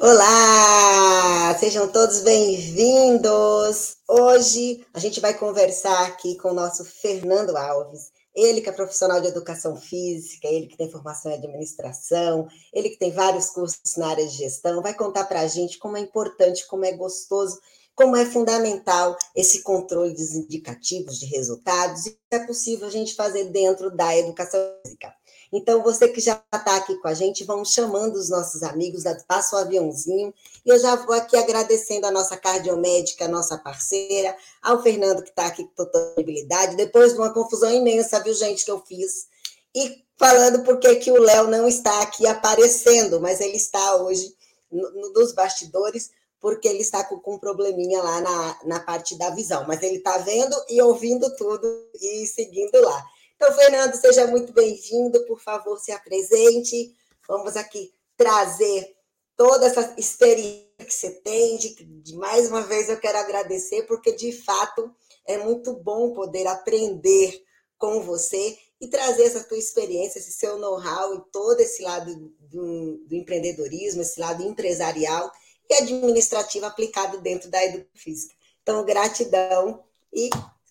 Olá! Sejam todos bem-vindos! Hoje a gente vai conversar aqui com o nosso Fernando Alves. Ele que é profissional de educação física, ele que tem formação em administração, ele que tem vários cursos na área de gestão, vai contar para a gente como é importante, como é gostoso, como é fundamental esse controle dos indicativos de resultados e é possível a gente fazer dentro da educação física. Então, você que já está aqui com a gente, vamos chamando os nossos amigos, passa o aviãozinho. E eu já vou aqui agradecendo a nossa cardiomédica, a nossa parceira, ao Fernando, que está aqui com disponibilidade, depois de uma confusão imensa, viu, gente, que eu fiz. E falando porque que o Léo não está aqui aparecendo, mas ele está hoje no, nos bastidores, porque ele está com, com um probleminha lá na, na parte da visão. Mas ele está vendo e ouvindo tudo e seguindo lá. Então, Fernando, seja muito bem-vindo, por favor, se apresente. Vamos aqui trazer toda essa experiência que você tem. De, de, mais uma vez, eu quero agradecer, porque de fato é muito bom poder aprender com você e trazer essa tua experiência, esse seu know-how e todo esse lado do, do, empreendedorismo, esse lado empresarial e administrativo aplicado dentro da educação física. Então, gratidão e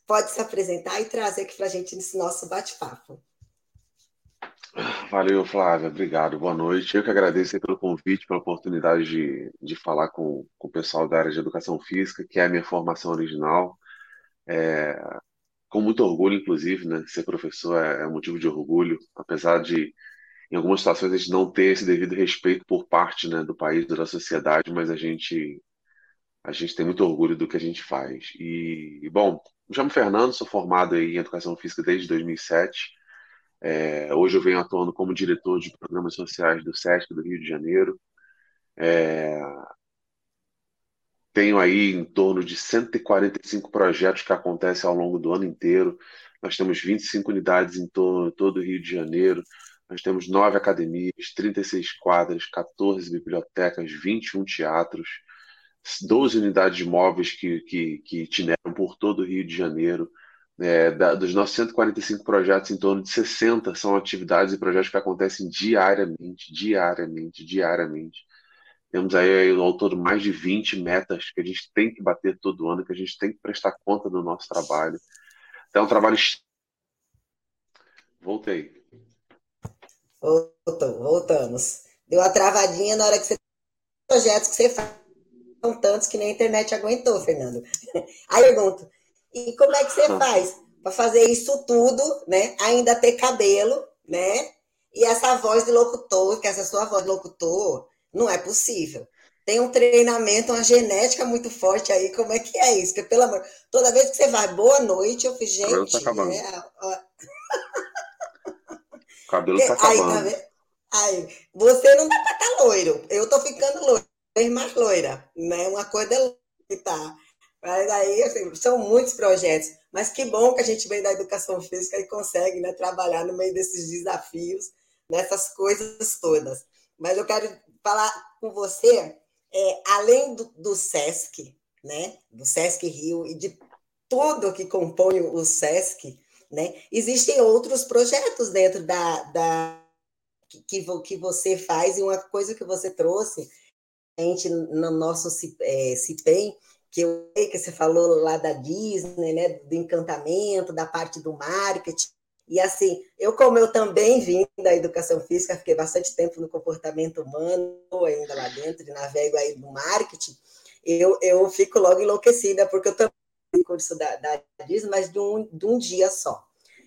pode se apresentar e trazer aqui para a gente nesse nosso bate-papo. Valeu, Flávia. Obrigado. Boa noite. Eu que agradeço pelo convite, pela oportunidade de, de falar com, com o pessoal da área de educação física, que é a minha formação original. É, com muito orgulho, inclusive, né? Ser professor é, é motivo de orgulho, apesar de, em algumas situações, a gente não ter esse devido respeito por parte né, do país, da sociedade, mas a gente, a gente tem muito orgulho do que a gente faz. E, bom, me chamo Fernando, sou formado em Educação Física desde 2007. É, hoje eu venho atuando como diretor de programas sociais do SESC do Rio de Janeiro. É, tenho aí em torno de 145 projetos que acontecem ao longo do ano inteiro. Nós temos 25 unidades em todo, todo o Rio de Janeiro. Nós temos nove academias, 36 quadras, 14 bibliotecas, 21 teatros. 12 unidades móveis que, que, que itineram por todo o Rio de Janeiro. É, da, dos nossos 145 projetos, em torno de 60 são atividades e projetos que acontecem diariamente, diariamente, diariamente. Temos aí ao todo mais de 20 metas que a gente tem que bater todo ano, que a gente tem que prestar conta do nosso trabalho. Então, é um trabalho. Voltei. Voltou, voltamos. Deu uma travadinha na hora que você. projetos que você faz são tantos que nem a internet aguentou, Fernando. Aí eu pergunto, e como é que você faz para fazer isso tudo, né? Ainda ter cabelo, né? E essa voz de locutor, que essa sua voz de locutor, não é possível. Tem um treinamento, uma genética muito forte aí, como é que é isso? Porque, pelo amor, toda vez que você vai, boa noite, eu fiz, gente. Cabelo tá acabando. É, ó... cabelo tá acabando. Aí, tá aí, você não dá pra estar tá loiro. Eu tô ficando loiro vez mais loira, né? Uma coisa que tá. Mas aí, assim, são muitos projetos. Mas que bom que a gente vem da educação física e consegue né, trabalhar no meio desses desafios, nessas coisas todas. Mas eu quero falar com você, é, além do, do SESC, né, do SESC Rio e de tudo que compõe o SESC, né, existem outros projetos dentro da, da que, que você faz e uma coisa que você trouxe gente no nosso é, CIPEM, que eu sei que você falou lá da Disney, né, do encantamento, da parte do marketing. E assim, eu como eu também vim da educação física, fiquei bastante tempo no comportamento humano, ainda lá dentro, e navego aí no marketing, eu, eu fico logo enlouquecida, porque eu também curso da, da Disney, mas de um, de um dia só.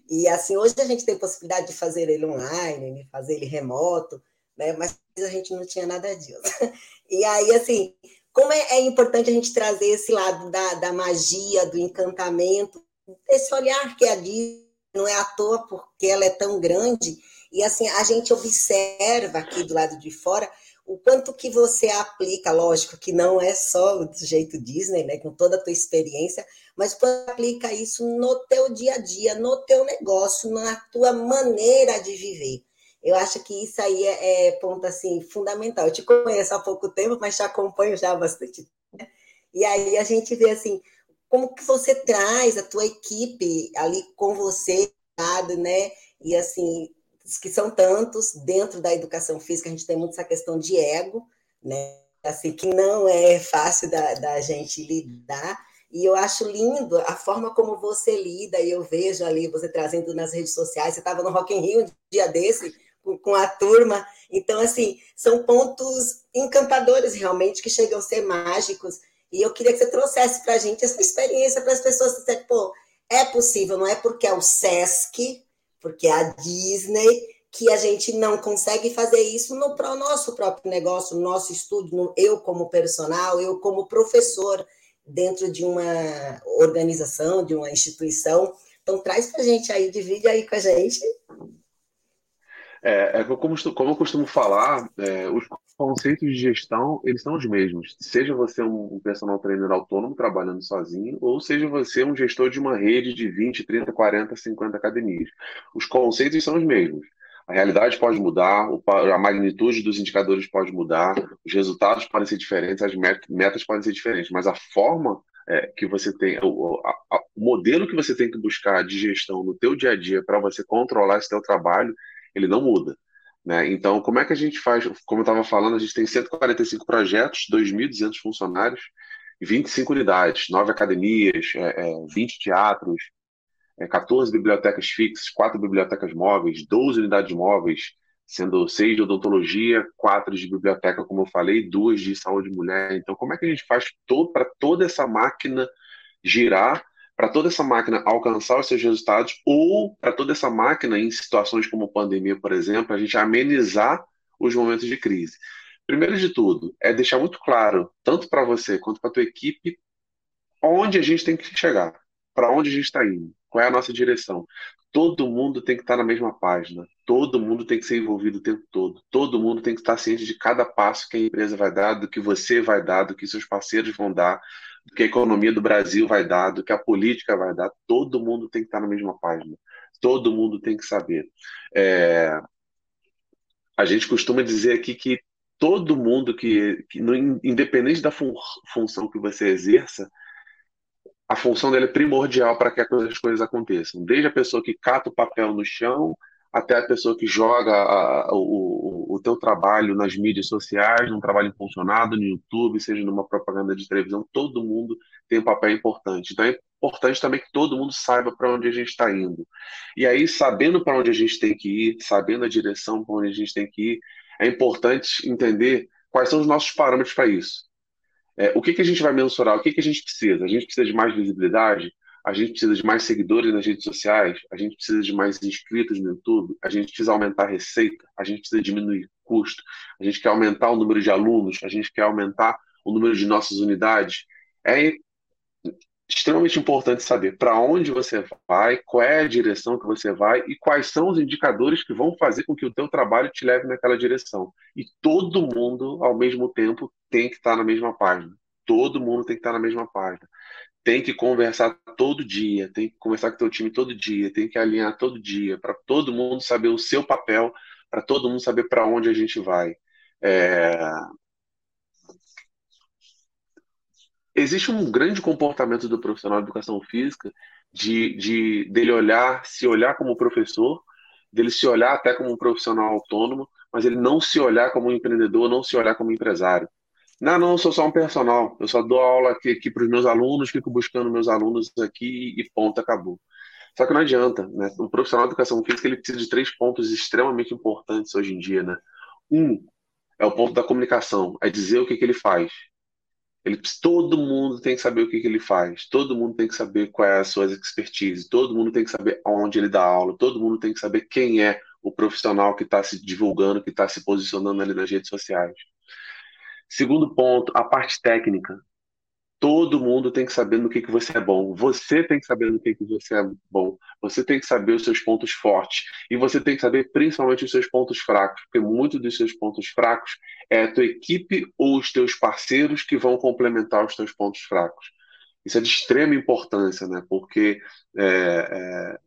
E assim, hoje a gente tem possibilidade de fazer ele online, de fazer ele remoto, né? Mas a gente não tinha nada disso. E aí, assim, como é, é importante a gente trazer esse lado da, da magia, do encantamento, esse olhar que a Disney não é à toa porque ela é tão grande, e assim, a gente observa aqui do lado de fora o quanto que você aplica, lógico que não é só do jeito Disney, né, com toda a tua experiência, mas quando aplica isso no teu dia a dia, no teu negócio, na tua maneira de viver. Eu acho que isso aí é, é ponto assim fundamental. Eu te conheço há pouco tempo, mas te acompanho já há bastante. Né? E aí a gente vê assim como que você traz a tua equipe ali com você, né? E assim que são tantos dentro da educação física, a gente tem muito essa questão de ego, né? assim, que não é fácil da, da gente lidar. E eu acho lindo a forma como você lida, e eu vejo ali você trazendo nas redes sociais. Você estava no Rock in Rio um dia desse, com, com a turma. Então, assim, são pontos encantadores realmente, que chegam a ser mágicos. E eu queria que você trouxesse para a gente essa experiência para as pessoas dizer, pô, é possível, não é porque é o Sesc, porque é a Disney, que a gente não consegue fazer isso no nosso próprio negócio, no nosso estudo, no, eu como personal, eu como professor dentro de uma organização, de uma instituição. Então, traz para a gente aí, divide aí com a gente. É, é como, como eu costumo falar, é, os conceitos de gestão, eles são os mesmos. Seja você um personal trainer autônomo trabalhando sozinho, ou seja você um gestor de uma rede de 20, 30, 40, 50 academias. Os conceitos são os mesmos. A realidade pode mudar, a magnitude dos indicadores pode mudar, os resultados podem ser diferentes, as metas podem ser diferentes, mas a forma é, que você tem, o, a, o, modelo que você tem que buscar de gestão no teu dia a dia para você controlar esse teu trabalho, ele não muda. Né? Então, como é que a gente faz? Como eu estava falando, a gente tem 145 projetos, 2.200 funcionários, 25 unidades, 9 academias, é, é, 20 teatros, é, 14 bibliotecas fixas, 4 bibliotecas móveis, 12 unidades móveis, sendo 6 de odontologia, 4 de biblioteca, como eu falei, 2 de saúde mulher. Então, como é que a gente faz para toda essa máquina girar, para toda essa máquina alcançar os seus resultados, ou para toda essa máquina, em situações como pandemia, por exemplo, a gente amenizar os momentos de crise? Primeiro de tudo, é deixar muito claro, tanto para você quanto para a tua equipe, onde a gente tem que chegar, para onde a gente está indo. Qual é a nossa direção? Todo mundo tem que estar na mesma página. Todo mundo tem que ser envolvido o tempo todo. Todo mundo tem que estar ciente de cada passo que a empresa vai dar, do que você vai dar, do que seus parceiros vão dar, do que a economia do Brasil vai dar, do que a política vai dar. Todo mundo tem que estar na mesma página. Todo mundo tem que saber. É... A gente costuma dizer aqui que todo mundo que, que independente da fun função que você exerça, a função dele é primordial para que as coisas aconteçam. Desde a pessoa que cata o papel no chão, até a pessoa que joga a, o, o teu trabalho nas mídias sociais, num trabalho impulsionado no YouTube, seja numa propaganda de televisão, todo mundo tem um papel importante. Então é importante também que todo mundo saiba para onde a gente está indo. E aí, sabendo para onde a gente tem que ir, sabendo a direção para onde a gente tem que ir, é importante entender quais são os nossos parâmetros para isso. É, o que, que a gente vai mensurar? O que, que a gente precisa? A gente precisa de mais visibilidade? A gente precisa de mais seguidores nas redes sociais? A gente precisa de mais inscritos no YouTube? A gente precisa aumentar a receita? A gente precisa diminuir custo? A gente quer aumentar o número de alunos? A gente quer aumentar o número de nossas unidades? É extremamente importante saber para onde você vai, qual é a direção que você vai e quais são os indicadores que vão fazer com que o teu trabalho te leve naquela direção. E todo mundo, ao mesmo tempo, tem que estar na mesma página. Todo mundo tem que estar na mesma página. Tem que conversar todo dia, tem que conversar com teu time todo dia, tem que alinhar todo dia, para todo mundo saber o seu papel, para todo mundo saber para onde a gente vai. É, existe um grande comportamento do profissional de educação física de, de dele olhar, se olhar como professor, dele se olhar até como um profissional autônomo, mas ele não se olhar como um empreendedor, não se olhar como empresário. Não, não, eu sou só um personal, eu só dou aula aqui, aqui para os meus alunos, fico buscando meus alunos aqui e ponto, acabou. Só que não adianta, né? Um profissional de educação física ele precisa de três pontos extremamente importantes hoje em dia, né? Um é o ponto da comunicação, é dizer o que, que ele faz. Ele, todo mundo tem que saber o que, que, ele faz, todo mundo tem que saber qual é a sua expertise, todo mundo tem que saber onde ele dá aula, todo mundo tem que saber quem é o profissional que está se divulgando, que está se posicionando ali nas redes sociais. Segundo ponto, a parte técnica. Todo mundo tem que saber no que, que você é bom. Você tem que saber no que, que você é bom. Você tem que saber os seus pontos fortes. E você tem que saber principalmente os seus pontos fracos, porque muitos dos seus pontos fracos é a tua equipe ou os teus parceiros que vão complementar os teus pontos fracos. Isso é de extrema importância, né? Porque é, é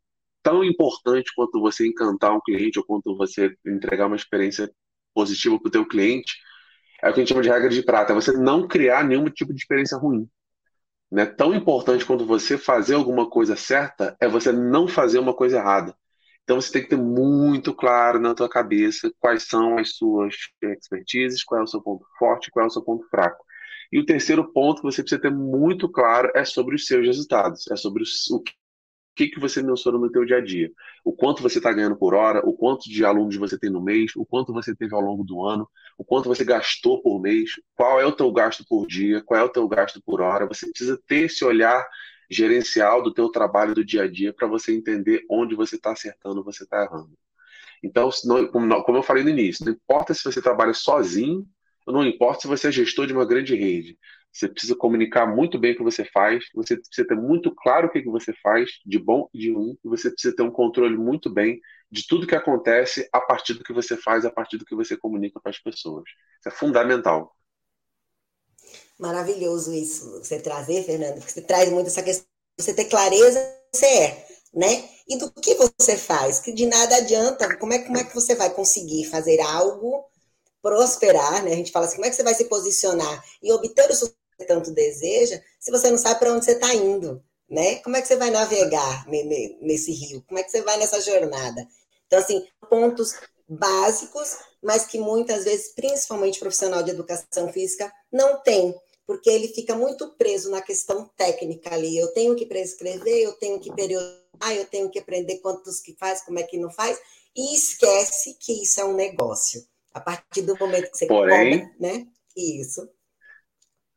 tão importante quanto você encantar um cliente ou quanto você entregar uma experiência positiva para o teu cliente, é o que a gente chama de regra de prata, é você não criar nenhum tipo de experiência ruim. Né? Tão importante quanto você fazer alguma coisa certa é você não fazer uma coisa errada. Então você tem que ter muito claro na tua cabeça quais são as suas expertises, qual é o seu ponto forte, qual é o seu ponto fraco. E o terceiro ponto que você precisa ter muito claro é sobre os seus resultados, é sobre o que, que você mensura no teu dia a dia. O quanto você está ganhando por hora, o quanto de alunos você tem no mês, o quanto você teve ao longo do ano, o quanto você gastou por mês, qual é o teu gasto por dia, qual é o teu gasto por hora. Você precisa ter esse olhar gerencial do teu trabalho do dia a dia para você entender onde você está acertando, você está errando. Então, como eu falei no início, não importa se você trabalha sozinho, não importa se você é gestor de uma grande rede. Você precisa comunicar muito bem o que você faz, você precisa ter muito claro o que, você faz, de bom e de ruim, e você precisa ter um controle muito bem de tudo que acontece a partir do que você faz, a partir do que você comunica para as pessoas. Isso é fundamental. Maravilhoso isso você trazer, Fernando, porque você traz muito essa questão, você ter clareza você é, né? E do que você faz, que de nada adianta, como é, como é que você vai conseguir fazer algo prosperar, né? A gente fala assim, como é que você vai se posicionar e obter o sucesso tanto deseja, se você não sabe para onde você está indo, né? Como é que você vai navegar nesse rio? Como é que você vai nessa jornada? Então, assim, pontos básicos, mas que muitas vezes, principalmente profissional de educação física, não tem, porque ele fica muito preso na questão técnica ali. Eu tenho que prescrever, eu tenho que periodizar, eu tenho que aprender quantos que faz, como é que não faz, e esquece que isso é um negócio. A partir do momento que você Porém, cobra, né? Isso.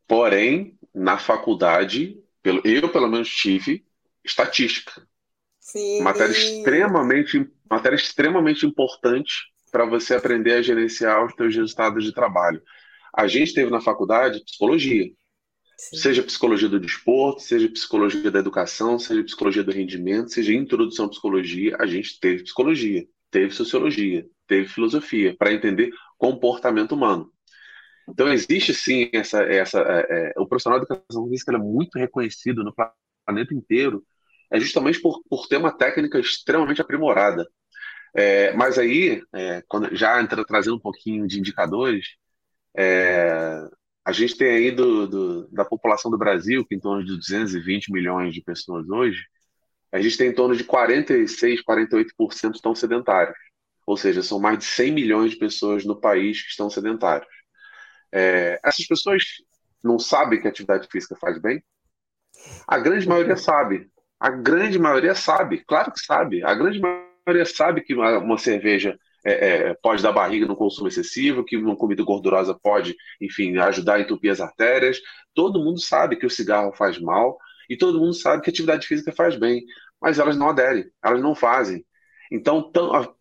Porém, na faculdade, eu pelo menos tive estatística. Sim. Matéria extremamente, matéria extremamente importante para você aprender a gerenciar os seus resultados de trabalho. A gente teve na faculdade psicologia. Sim. Seja psicologia do desporto, seja psicologia da educação, seja psicologia do rendimento, seja introdução à psicologia, a gente teve psicologia, teve sociologia, teve filosofia, para entender comportamento humano. Então, existe sim essa. essa é, é, o profissional de educação física é muito reconhecido no planeta inteiro, é justamente por, por ter uma técnica extremamente aprimorada. É, mas aí, é, quando, já entra, trazendo um pouquinho de indicadores, é, a gente tem aí do, do, da população do Brasil, que em torno de 220 milhões de pessoas hoje, a gente tem em torno de 46, 48% estão sedentários. Ou seja, são mais de 100 milhões de pessoas no país que estão sedentários. É, essas pessoas não sabem que atividade física faz bem? A grande maioria sabe. A grande maioria sabe. Claro que sabe. A grande maioria sabe que uma, uma cerveja é, é, pode dar barriga no consumo excessivo, que uma comida gordurosa pode, enfim, ajudar a entupir as artérias. Todo mundo sabe que o cigarro faz mal e todo mundo sabe que atividade física faz bem, mas elas não aderem, elas não fazem. Então, tão,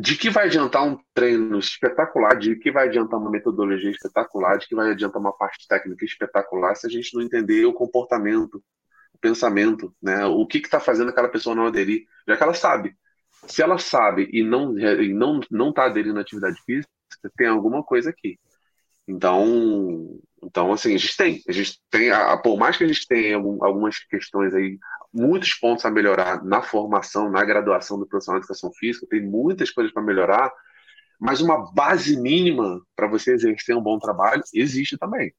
de que vai adiantar um treino espetacular, de que vai adiantar uma metodologia espetacular, de que vai adiantar uma parte técnica espetacular se a gente não entender o comportamento, o pensamento, né? O que está fazendo aquela pessoa não aderir, já que ela sabe. Se ela sabe e não e não não está aderindo à atividade física, tem alguma coisa aqui. Então, então assim, a gente tem, a gente tem, a, por mais que a gente tenha algumas questões aí muitos pontos a melhorar na formação, na graduação do profissional de educação física, tem muitas coisas para melhorar, mas uma base mínima para você exercer um bom trabalho existe também.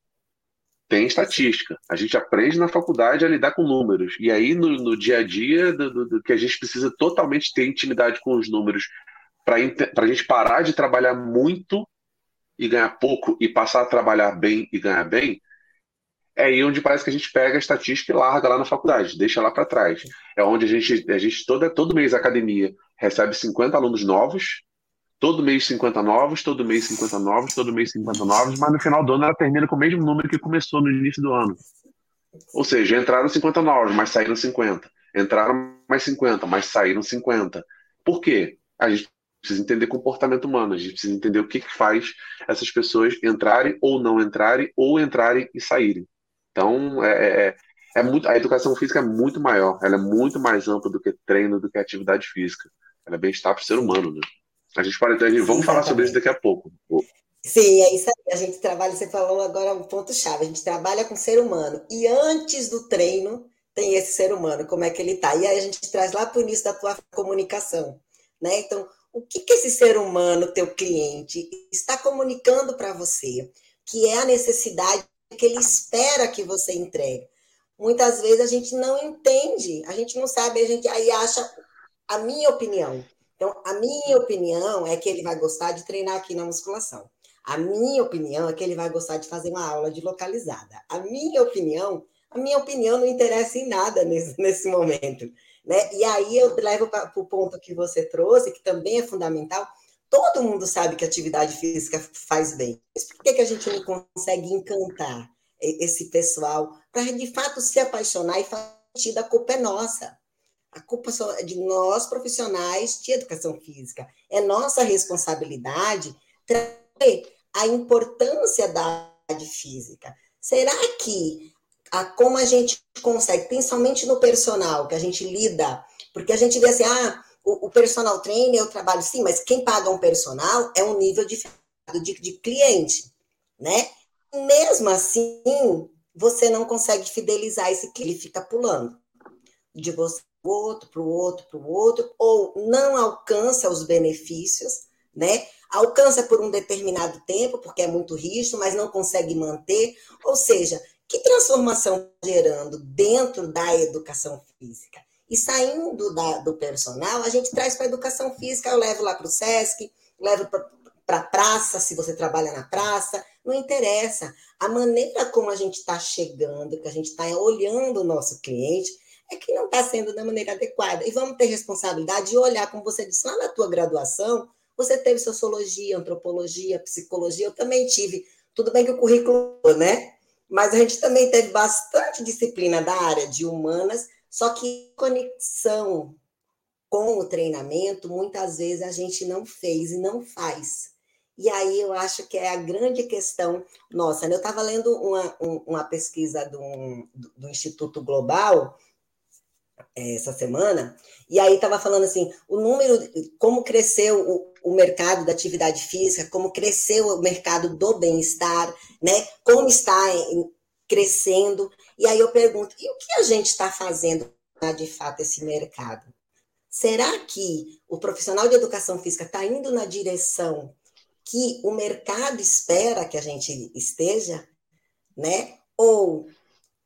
Tem estatística. A gente aprende na faculdade a lidar com números. E aí, no, no dia a dia, do, do, do, que a gente precisa totalmente ter intimidade com os números para a gente parar de trabalhar muito e ganhar pouco e passar a trabalhar bem e ganhar bem, é aí onde parece que a gente pega a estatística e larga lá na faculdade, deixa lá para trás. É onde a gente, a gente toda, todo mês a academia recebe 50 alunos novos, todo mês 50 novos, todo mês 50 novos, todo mês 50 novos, mas no final do ano ela termina com o mesmo número que começou no início do ano. Ou seja, entraram 50 novos, mas saíram 50. Entraram mais 50, mas saíram 50. Por quê? A gente precisa entender comportamento humano, a gente precisa entender o que, que faz essas pessoas entrarem ou não entrarem, ou entrarem e saírem. Então, é, é, é, é muito, a educação física é muito maior, ela é muito mais ampla do que treino, do que atividade física. Ela é bem-estar para o ser humano, né? A gente pode ter, vamos falar sobre isso daqui a pouco. Sim, é isso aí. A gente trabalha, você falou agora um ponto-chave, a gente trabalha com o ser humano. E antes do treino, tem esse ser humano, como é que ele está. E aí a gente traz lá para o início da tua comunicação. Né? Então, o que, que esse ser humano, teu cliente, está comunicando para você? Que é a necessidade que ele espera que você entregue. Muitas vezes a gente não entende, a gente não sabe, a gente aí acha a minha opinião. Então, a minha opinião é que ele vai gostar de treinar aqui na musculação. A minha opinião é que ele vai gostar de fazer uma aula de localizada. A minha opinião, a minha opinião não interessa em nada nesse, nesse momento. Né? E aí eu levo para o ponto que você trouxe, que também é fundamental. Todo mundo sabe que atividade física faz bem. Mas por que, que a gente não consegue encantar esse pessoal para de fato se apaixonar e fazer a culpa é nossa? A culpa é de nós, profissionais de educação física. É nossa responsabilidade trazer a importância da atividade física. Será que a, como a gente consegue, principalmente no personal, que a gente lida, porque a gente vê assim, ah, o, o personal trainer eu trabalho sim, mas quem paga um personal é um nível de, de, cliente, né? mesmo assim, você não consegue fidelizar esse cliente, ele fica pulando de você para o outro, para o outro, para o outro, ou não alcança os benefícios, né? Alcança por um determinado tempo, porque é muito rígido, mas não consegue manter. Ou seja, que transformação gerando dentro da educação física? E saindo da, do personal, a gente traz para a educação física, eu levo lá para o SESC, levo para a praça, se você trabalha na praça, não interessa. A maneira como a gente está chegando, que a gente está olhando o nosso cliente, é que não está sendo da maneira adequada. E vamos ter responsabilidade de olhar, como você disse lá na tua graduação, você teve sociologia, antropologia, psicologia, eu também tive. Tudo bem que o currículo, né? Mas a gente também teve bastante disciplina da área de humanas, só que conexão com o treinamento, muitas vezes a gente não fez e não faz. E aí eu acho que é a grande questão nossa. Né? Eu estava lendo uma, uma pesquisa do, do Instituto Global, é, essa semana, e aí estava falando assim, o número, como cresceu o, o mercado da atividade física, como cresceu o mercado do bem-estar, né? Como está crescendo. E aí eu pergunto, e o que a gente está fazendo de fato esse mercado? Será que o profissional de educação física está indo na direção que o mercado espera que a gente esteja, né? Ou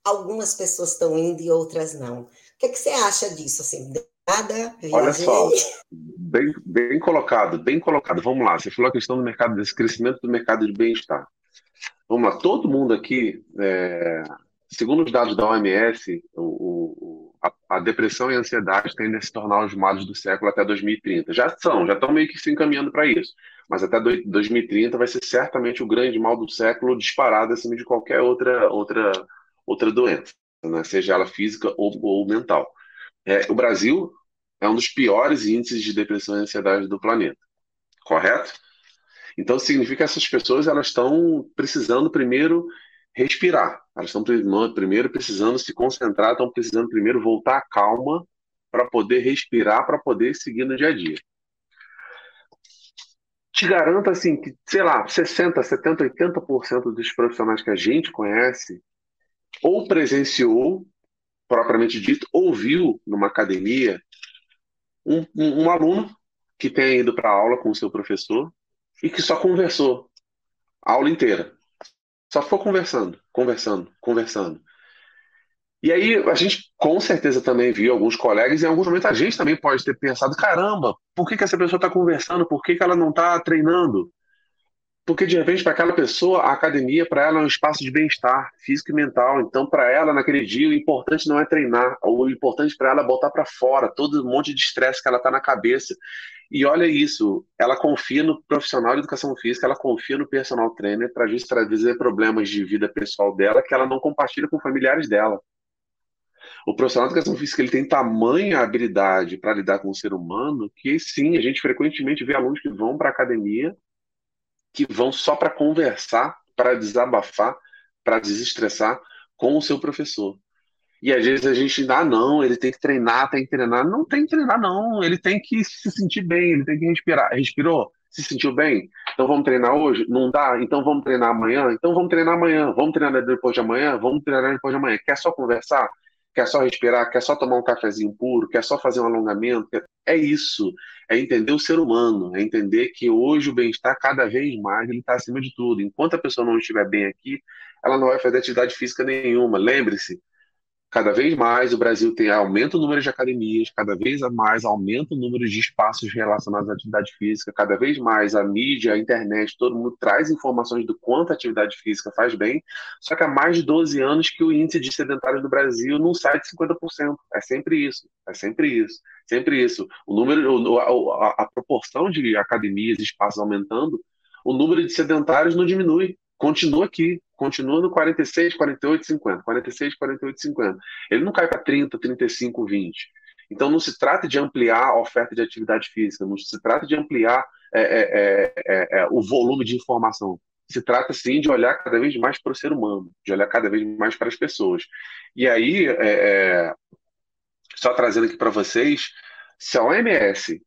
algumas pessoas estão indo e outras não? O que, que você acha disso? Assim, nada, Olha só, bem, bem colocado, bem colocado. Vamos lá, você falou a questão do mercado, desse crescimento do mercado de bem-estar. Vamos lá, todo mundo aqui, é, segundo os dados da OMS, o, o, a, a, depressão e a ansiedade tendem a se tornar os males do século até 2030. Já são, já estão meio que se encaminhando para isso. Mas até 2030 vai ser certamente o grande mal do século disparado acima de qualquer outra, outra, outra doença né? seja ela física ou, ou mental. É, o Brasil é um dos piores índices de depressão e ansiedade do planeta, correto? Então significa que essas pessoas elas estão precisando primeiro respirar, elas estão primeiro precisando se concentrar, estão precisando primeiro voltar à calma para poder respirar, para poder seguir no dia a dia. Te garanto assim que, sei lá, 60, 70, 80% dos profissionais que a gente conhece ou presenciou, propriamente dito, ouviu numa academia um, um, um aluno que tenha ido para aula com o seu professor e que só conversou a aula inteira. Só ficou conversando, conversando, conversando. E aí a gente com certeza também viu alguns colegas, e em alguns momentos a gente também pode ter pensado: caramba, por que, que essa pessoa está conversando? Por que, que ela não está treinando? Porque, de repente, para aquela pessoa, a academia, para ela, é um espaço de bem-estar físico e mental. Então, para ela, naquele dia, o importante não é treinar. O importante para ela é botar para fora todo um monte de estresse que ela está na cabeça. E olha isso, ela confia no profissional de educação física, ela confia no personal trainer para justamente trazer problemas de vida pessoal dela que ela não compartilha com familiares dela. O profissional de educação física ele tem tamanha habilidade para lidar com o ser humano que sim, a gente frequentemente vê alunos que vão para a academia que vão só para conversar, para desabafar, para desestressar com o seu professor. E às vezes a gente, ah, não, ele tem que treinar, tem que treinar. Não tem que treinar, não. Ele tem que se sentir bem, ele tem que respirar. Respirou? Se sentiu bem? Então vamos treinar hoje? Não dá? Então vamos treinar amanhã? Então vamos treinar amanhã. Vamos treinar depois de amanhã? Vamos treinar depois de amanhã. Quer só conversar? Quer só respirar? Quer só tomar um cafezinho puro? Quer só fazer um alongamento? É isso é entender o ser humano, é entender que hoje o bem-estar cada vez mais ele está acima de tudo. Enquanto a pessoa não estiver bem aqui, ela não vai fazer atividade física nenhuma. Lembre-se, Cada vez mais o Brasil tem aumenta o número de academias, cada vez mais aumenta o número de espaços relacionados à atividade física, cada vez mais a mídia, a internet, todo mundo traz informações do quanto a atividade física faz bem. Só que há mais de 12 anos que o índice de sedentários no Brasil não sai de 50%. É sempre isso, é sempre isso, sempre isso. O número, a, a proporção de academias, espaços aumentando, o número de sedentários não diminui continua aqui, continua no 46, 48, 50, 46, 48, 50. Ele não cai para 30, 35, 20. Então não se trata de ampliar a oferta de atividade física, não se trata de ampliar é, é, é, é o volume de informação. Se trata sim de olhar cada vez mais para o ser humano, de olhar cada vez mais para as pessoas. E aí, é, é, só trazendo aqui para vocês, se a OMS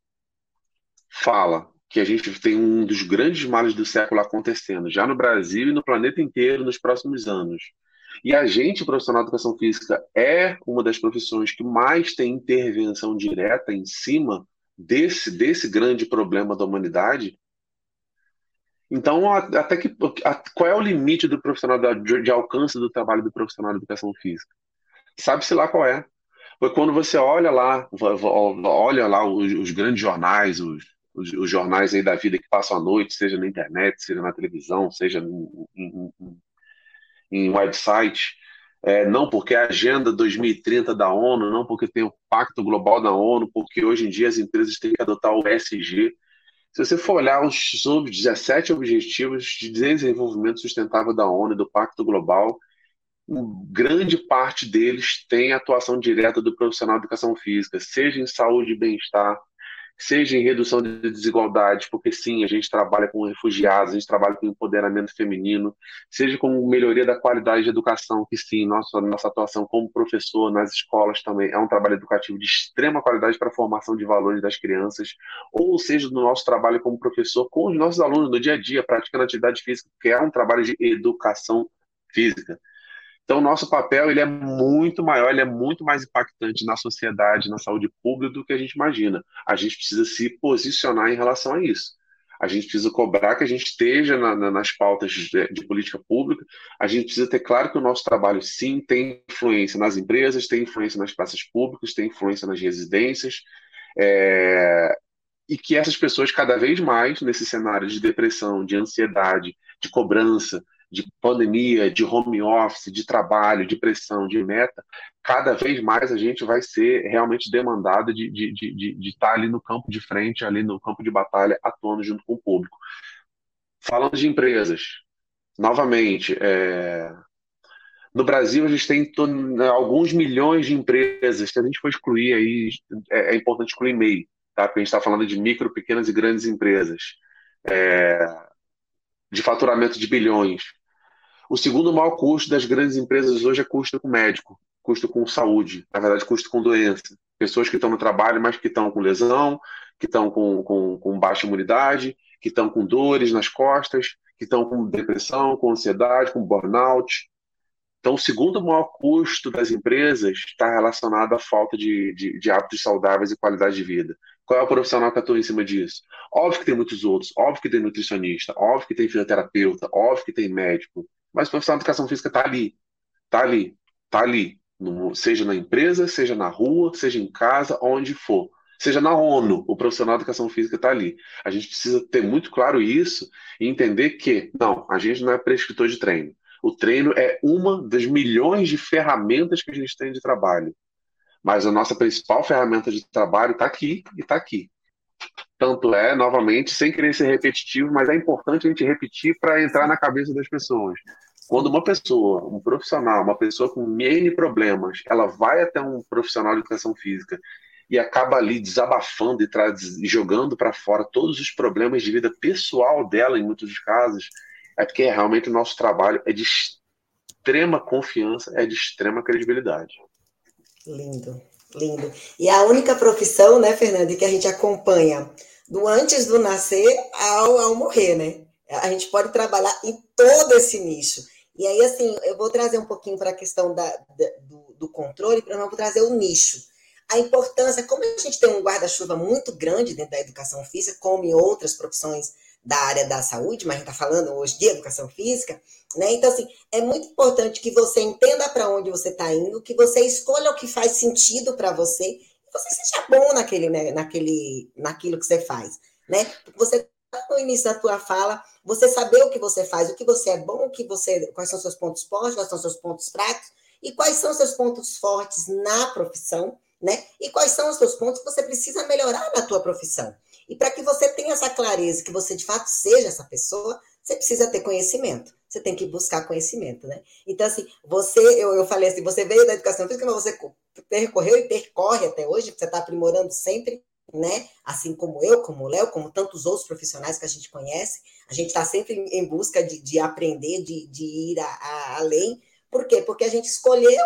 fala que a gente tem um dos grandes males do século acontecendo, já no Brasil e no planeta inteiro nos próximos anos. E a gente, profissional de educação física, é uma das profissões que mais tem intervenção direta em cima desse, desse grande problema da humanidade. Então, até que qual é o limite do profissional de, de alcance do trabalho do profissional de educação física? Sabe-se lá qual é. Foi quando você olha lá, olha lá os, os grandes jornais, os, os, os, jornais aí da vida que passam a noite, seja na internet, seja na televisão, seja em, em, em website, é, não porque a Agenda 2030 da ONU, não porque tem o Pacto Global da ONU, porque hoje em dia as empresas têm que adotar o SG. Se você for olhar os 17 Objetivos de Desenvolvimento Sustentável da ONU e do Pacto Global, grande parte deles tem atuação direta do profissional de educação física, seja em saúde e bem-estar, seja em redução de desigualdades, porque sim, a gente trabalha com refugiados, a gente trabalha com empoderamento feminino, seja com melhoria da qualidade de educação, que sim, nossa, nossa atuação como professor nas escolas também é um trabalho educativo de extrema qualidade para a formação de valores das crianças, ou seja, do nosso trabalho como professor com os nossos alunos no dia a dia, praticando atividade física, que é um trabalho de educação física. Então, nosso papel ele é muito maior, ele é muito mais impactante na sociedade, na saúde pública do que a gente imagina. A gente precisa se posicionar em relação a isso. A gente precisa cobrar que a gente esteja na, na, nas pautas de, de, política pública. A gente precisa ter claro que o nosso trabalho, sim, tem influência nas empresas, tem influência nas praças públicas, tem influência nas residências. É... E que essas pessoas, cada vez mais, nesse cenário de depressão, de ansiedade, de cobrança, de pandemia, de home office, de trabalho, de pressão, de meta, cada vez mais a gente vai ser realmente demandado de, de, de, de, estar ali no campo de frente, ali no campo de batalha, atuando junto com o público. Falando de empresas, novamente, é... no Brasil a gente tem alguns milhões de empresas, se a gente for excluir aí, é, é importante excluir MEI, tá? porque a gente está falando de micro, pequenas e grandes empresas. É... de faturamento de bilhões. O segundo maior custo das grandes empresas hoje é custo com médico, custo com saúde, na verdade, custo com doença. Pessoas que estão no trabalho, mas que estão com lesão, que estão com, com, com baixa imunidade, que estão com dores nas costas, que estão com depressão, com ansiedade, com burnout. Então, o segundo maior custo das empresas está relacionado à falta de, de, de, hábitos saudáveis e qualidade de vida. Qual é o profissional que atua em cima disso? Óbvio que tem muitos outros, óbvio que tem nutricionista, óbvio que tem fisioterapeuta, óbvio que tem médico, mas o profissional de educação física está ali, está ali, está ali, no, seja na empresa, seja na rua, seja em casa, onde for. Seja na ONU, o profissional de educação física está ali. A gente precisa ter muito claro isso e entender que, não, a gente não é prescritor de treino. O treino é uma das milhões de ferramentas que a gente tem de trabalho. Mas a nossa principal ferramenta de trabalho está aqui e está aqui. Tanto é, novamente, sem querer ser repetitivo, mas é importante a gente repetir para entrar na cabeça das pessoas. Quando uma pessoa, um profissional, uma pessoa com N problemas, ela vai até um profissional de educação física e acaba ali desabafando e, e jogando para fora todos os problemas de vida pessoal dela, em muitos casos, é porque realmente o nosso trabalho é de extrema confiança, é de extrema credibilidade. Lindo, lindo. E a única profissão, né, Fernanda, que a gente acompanha do antes do nascer ao, ao morrer, né? A gente pode trabalhar em todo esse nicho. E aí, assim, eu vou trazer um pouquinho para a questão da, da, do, do controle, para vou trazer o nicho. A importância, como a gente tem um guarda-chuva muito grande dentro da educação física, como em outras profissões da área da saúde, mas a gente está falando hoje de educação física, né? Então, assim, é muito importante que você entenda para onde você está indo, que você escolha o que faz sentido para você, e você seja bom naquele, né, naquele, naquilo que você faz, né? Você no início da tua fala, você saber o que você faz, o que você é bom, o que você, quais são seus pontos fortes, quais são seus pontos fracos e quais são seus pontos fortes na profissão, né? E quais são os seus pontos que você precisa melhorar na tua profissão. E para que você tenha essa clareza, que você de fato seja essa pessoa, você precisa ter conhecimento. Você tem que buscar conhecimento, né? Então, assim, você, eu, eu falei assim, você veio da educação física, mas você percorreu e percorre até hoje, você está aprimorando sempre né? Assim como eu, como o Léo, como tantos outros profissionais que a gente conhece, a gente está sempre em busca de, de aprender, de, de ir a, a, além. Por quê? Porque a gente escolheu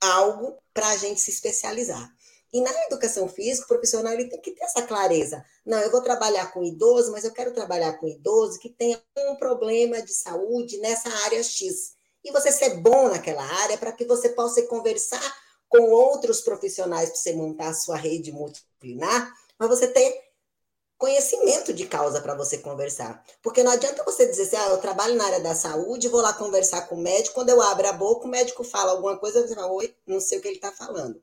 algo para a gente se especializar. E na educação física, o profissional ele tem que ter essa clareza. Não, eu vou trabalhar com idoso, mas eu quero trabalhar com idoso que tenha um problema de saúde nessa área X. E você ser bom naquela área para que você possa conversar com outros profissionais para você montar a sua rede multidisciplinar, mas você ter conhecimento de causa para você conversar. Porque não adianta você dizer assim, ah, eu trabalho na área da saúde, vou lá conversar com o médico, quando eu abro a boca, o médico fala alguma coisa, você fala, oi, não sei o que ele está falando.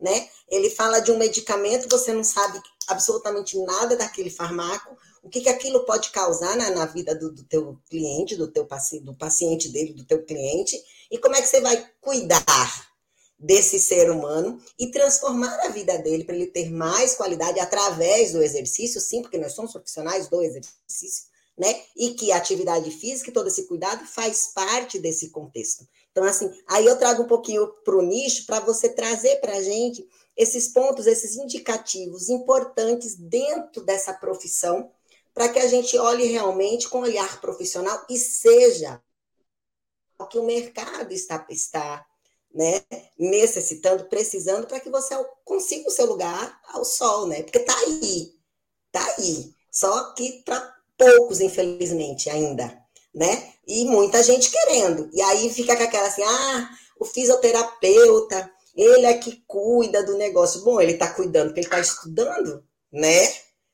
Né? Ele fala de um medicamento, você não sabe absolutamente nada daquele farmaco, o que, que aquilo pode causar na, na vida do, do teu cliente, do teu paciente, do paciente dele, do teu cliente, e como é que você vai cuidar desse ser humano e transformar a vida dele para ele ter mais qualidade através do exercício, sim, porque nós somos profissionais do exercício, né? E que a atividade física e todo esse cuidado faz parte desse contexto. Então, assim, aí eu trago um pouquinho para o nicho para você trazer para a gente esses pontos, esses indicativos importantes dentro dessa profissão, para que a gente olhe realmente com olhar profissional e seja o que o mercado está, está né, necessitando, precisando para que você consiga o seu lugar ao sol, né? Porque tá aí, tá aí. Só que para poucos, infelizmente, ainda, né? E muita gente querendo. E aí fica com aquela assim, ah, o fisioterapeuta, ele é que cuida do negócio. Bom, ele está cuidando porque ele está estudando, né?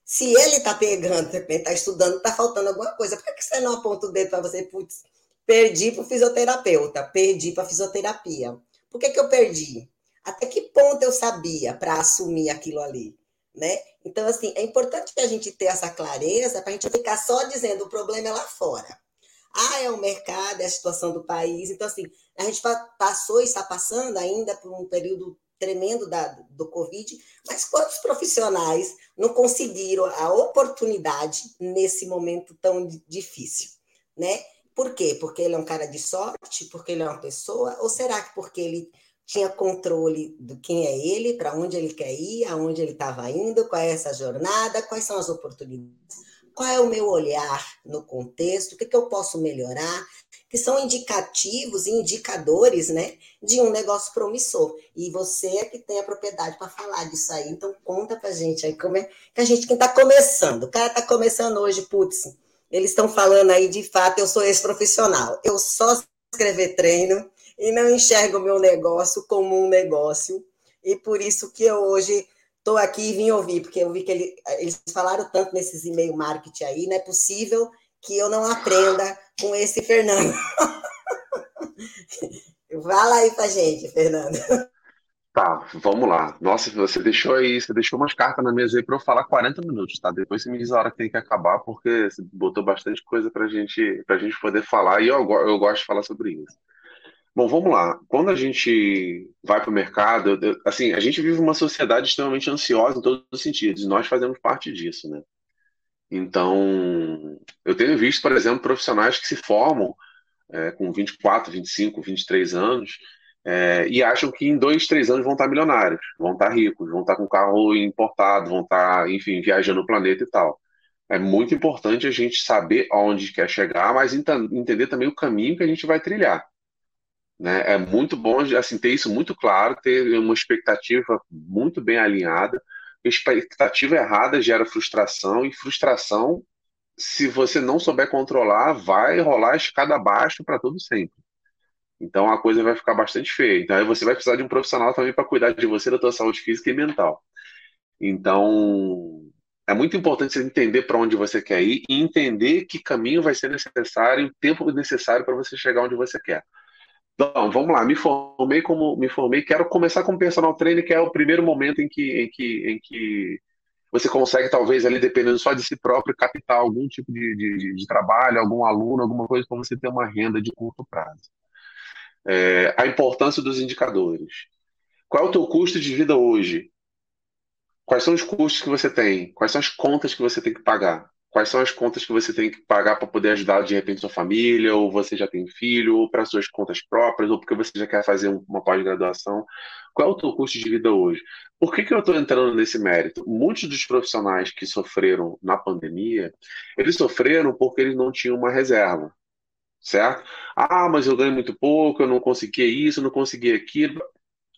Se ele está pegando, ele está estudando, está faltando alguma coisa. Por que você não aponta o dedo para você, putz, perdi para fisioterapeuta, perdi para fisioterapia? Por que, que eu perdi? Até que ponto eu sabia para assumir aquilo ali? Né? Então, assim, é importante que a gente ter essa clareza para a gente ficar só dizendo o problema é lá fora. Ah, é o mercado, é a situação do país. Então, assim, a gente passou e está passando ainda por um período tremendo da, do Covid, mas quantos profissionais não conseguiram a oportunidade nesse momento tão difícil, né? Por quê? Porque ele é um cara de sorte? Porque ele é uma pessoa? Ou será que porque ele tinha controle do quem é ele, para onde ele quer ir, aonde ele estava indo, qual é essa jornada, quais são as oportunidades, qual é o meu olhar no contexto, o que, que eu posso melhorar, que são indicativos e indicadores né, de um negócio promissor. E você é que tem a propriedade para falar disso aí, então conta para gente aí como é que a gente, quem está começando, o cara está começando hoje, putz, eles estão falando aí, de fato, eu sou esse profissional. Eu só escrever treino e não enxergo o meu negócio como um negócio. E por isso que eu hoje estou aqui e vim ouvir, porque eu vi que ele, eles falaram tanto nesses e-mail marketing aí, não é possível que eu não aprenda com esse Fernando. Fala aí pra gente, Fernando. Tá, vamos lá. Nossa, você deixou aí, você deixou umas cartas na mesa aí para eu falar 40 minutos, tá? Depois você me diz a hora que tem que acabar, porque você botou bastante coisa pra gente, pra gente poder falar, e eu, eu gosto de falar sobre isso. Bom, vamos lá. Quando a gente vai para o mercado, assim, a gente vive uma sociedade extremamente ansiosa em todos os sentidos, e nós fazemos parte disso, né? Então, eu tenho visto, por exemplo, profissionais que se formam é, com 24, 25, 23 anos, é, e acham que em dois, três anos vão estar milionários, vão estar ricos, vão estar com carro importado, vão estar, enfim, viajando o planeta e tal. É muito importante a gente saber aonde quer chegar, mas entender também o caminho que a gente vai trilhar. Né? É muito bom assim, ter isso muito claro, ter uma expectativa muito bem alinhada. Expectativa errada gera frustração, e frustração, se você não souber controlar, vai rolar escada abaixo para todo sempre. Então a coisa vai ficar bastante feia. Então aí você vai precisar de um profissional também para cuidar de você, da tua saúde física e mental. Então, é muito importante você entender para onde você quer ir e entender que caminho vai ser necessário, o tempo necessário para você chegar onde você quer. Então, vamos lá, me formei como me formei, quero começar como personal trainer, que é o primeiro momento em que, em que, em que você consegue, talvez, ali, dependendo só de si próprio, captar algum tipo de, de, de trabalho, algum aluno, alguma coisa para você ter uma renda de curto prazo. É, a importância dos indicadores. Qual é o teu custo de vida hoje? Quais são os custos que você tem? Quais são as contas que você tem que pagar? Quais são as contas que você tem que pagar para poder ajudar de repente sua família, ou você já tem filho, ou para suas contas próprias, ou porque você já quer fazer uma pós-graduação? Qual é o teu custo de vida hoje? Por que, que eu estou entrando nesse mérito? Muitos dos profissionais que sofreram na pandemia, eles sofreram porque eles não tinham uma reserva, certo? Ah, mas eu ganho muito pouco, eu não consegui isso, eu não consegui aquilo.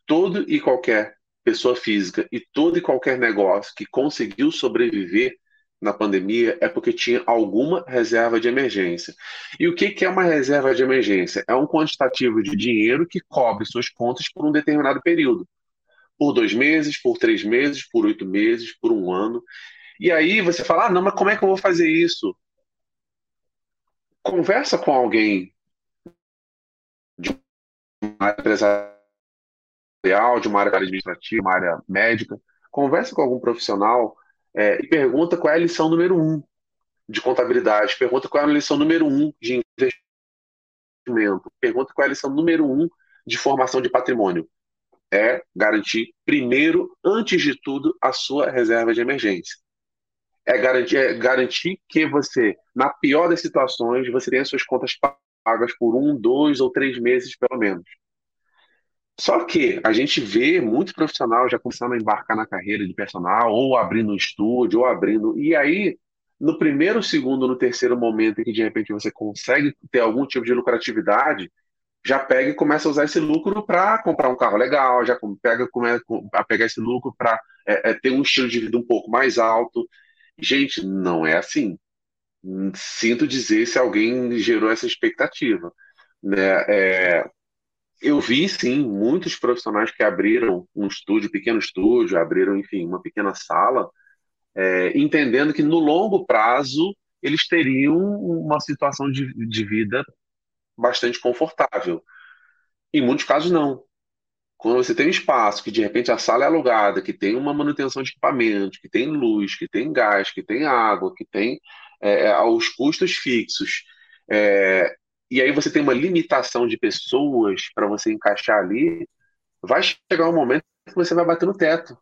Todo e qualquer pessoa física e todo e qualquer negócio que conseguiu sobreviver na pandemia é porque tinha alguma reserva de emergência. E o que é uma reserva de emergência? É um quantitativo de dinheiro que cobre suas contas por um determinado período. Por dois meses, por três meses, por oito meses, por um ano. E aí você fala, ah, não, mas como é que eu vou fazer isso? Conversa com alguém de uma área empresarial, de uma área administrativa, uma área médica. Conversa com algum profissional é, e pergunta qual é a lição número um de contabilidade, pergunta qual é a lição número um de investimento, pergunta qual é a lição número um de formação de patrimônio. É garantir, primeiro, antes de tudo, a sua reserva de emergência. É garantir, é garantir que você, na pior das situações, você tenha suas contas pagas por um, dois ou três meses, pelo menos. Só que a gente vê muito profissional já começando a embarcar na carreira de personal, ou abrindo um estúdio, ou abrindo. E aí, no primeiro, segundo, no terceiro momento em que de repente você consegue ter algum tipo de lucratividade, já pega e começa a usar esse lucro para comprar um carro legal, já pega começa a pegar esse lucro para é, é, ter um estilo de vida um pouco mais alto. Gente, não é assim. Sinto dizer se alguém gerou essa expectativa. Né? É, eu vi, sim, muitos profissionais que abriram um estúdio, pequeno estúdio, abriram, enfim, uma pequena sala, é, entendendo que no longo prazo eles teriam uma situação de, de vida bastante confortável. Em muitos casos, não. Quando você tem um espaço que de repente a sala é alugada, que tem uma manutenção de equipamento, que tem luz, que tem gás, que tem água, que tem é, é os custos fixos, é, e aí você tem uma limitação de pessoas para você encaixar ali, vai chegar um momento que você vai bater no teto.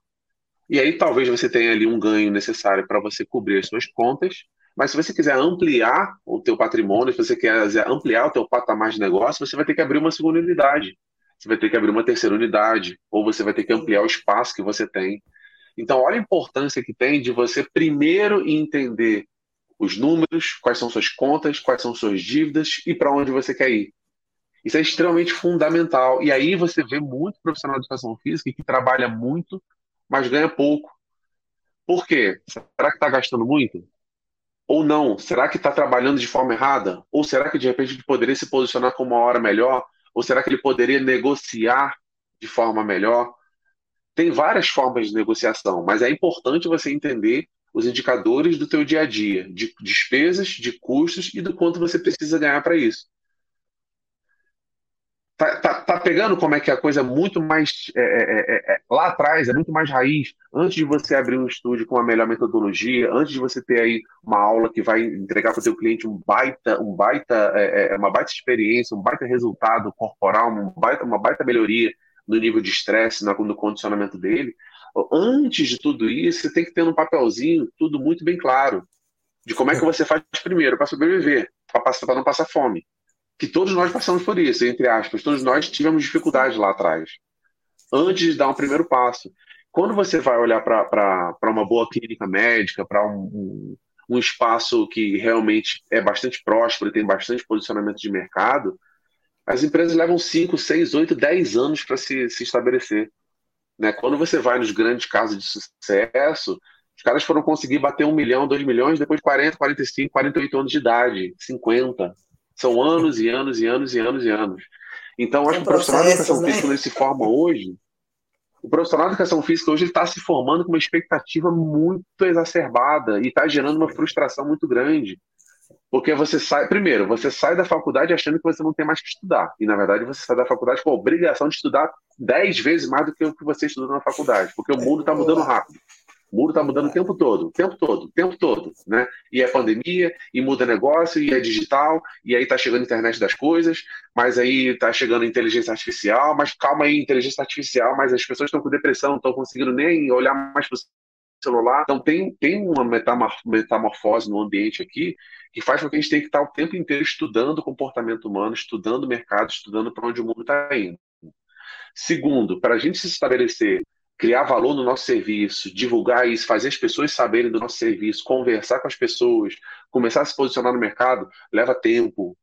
E aí talvez você tenha ali um ganho necessário para você cobrir as suas contas, mas se você quiser ampliar o teu patrimônio, se você quiser ampliar o teu patamar de negócio, você vai ter que abrir uma segunda unidade, você vai ter que abrir uma terceira unidade, ou você vai ter que ampliar o espaço que você tem. Então, olha a importância que tem de você primeiro entender os números, quais são suas contas, quais são suas dívidas e para onde você quer ir. Isso é extremamente fundamental. E aí você vê muito profissional de educação física que trabalha muito, mas ganha pouco. Por quê? Será que está gastando muito? Ou não? Será que está trabalhando de forma errada? Ou será que de repente ele poderia se posicionar com uma hora melhor? Ou será que ele poderia negociar de forma melhor? Tem várias formas de negociação, mas é importante você entender os indicadores do teu dia a dia, de despesas, de custos e do quanto você precisa ganhar para isso. Tá, tá, tá, pegando como é que a coisa é muito mais é é, é, é, é, lá atrás, é muito mais raiz. Antes de você abrir um estúdio com a melhor metodologia, antes de você ter aí uma aula que vai entregar para o seu cliente um baita, um baita, é, uma baita experiência, um baita resultado corporal, um baita, uma baita melhoria no nível de estresse, no condicionamento dele, Antes de tudo isso, você tem que ter um papelzinho tudo muito bem claro de como é que você faz primeiro para sobreviver, para não passar fome. Que todos nós passamos por isso, entre aspas. Todos nós tivemos dificuldades lá atrás. Antes de dar um primeiro passo. Quando você vai olhar para uma boa clínica médica, para um, um, um espaço que realmente é bastante próspero e tem bastante posicionamento de mercado, as empresas levam 5, 6, 8, 10 anos para se, se estabelecer. Né? Quando você vai nos grandes casos de sucesso, os caras foram conseguir bater um milhão, dois milhões depois de 40, 45, 48 anos de idade, 50. São anos e anos e anos e anos e anos. Então, acho que o profissional de educação né? física, quando ele se forma hoje, O profissional de educação física hoje está se formando com uma expectativa muito exacerbada e está gerando uma frustração muito grande. Porque você sai, primeiro, você sai da faculdade achando que você não tem mais que estudar. E, na verdade, você sai da faculdade com a obrigação de estudar dez vezes mais do que o que você estudou na faculdade. Porque o mundo está mudando rápido. O mundo está mudando o tempo todo, o tempo todo, o tempo todo, né? E é pandemia, e muda negócio, e é digital, e aí está chegando a internet das coisas, mas aí está chegando a inteligência artificial, mas calma aí, inteligência artificial, mas as pessoas estão com depressão, não estão conseguindo nem olhar mais para o celular. Então tem, tem uma metamorfose no ambiente aqui que faz com que a gente tenha que estar o tempo inteiro estudando o comportamento humano, estudando o mercado, estudando para onde o mundo está indo. Segundo, para a gente se estabelecer, criar valor no nosso serviço, divulgar isso, fazer as pessoas saberem do nosso serviço, conversar com as pessoas, começar a se posicionar no mercado, leva tempo.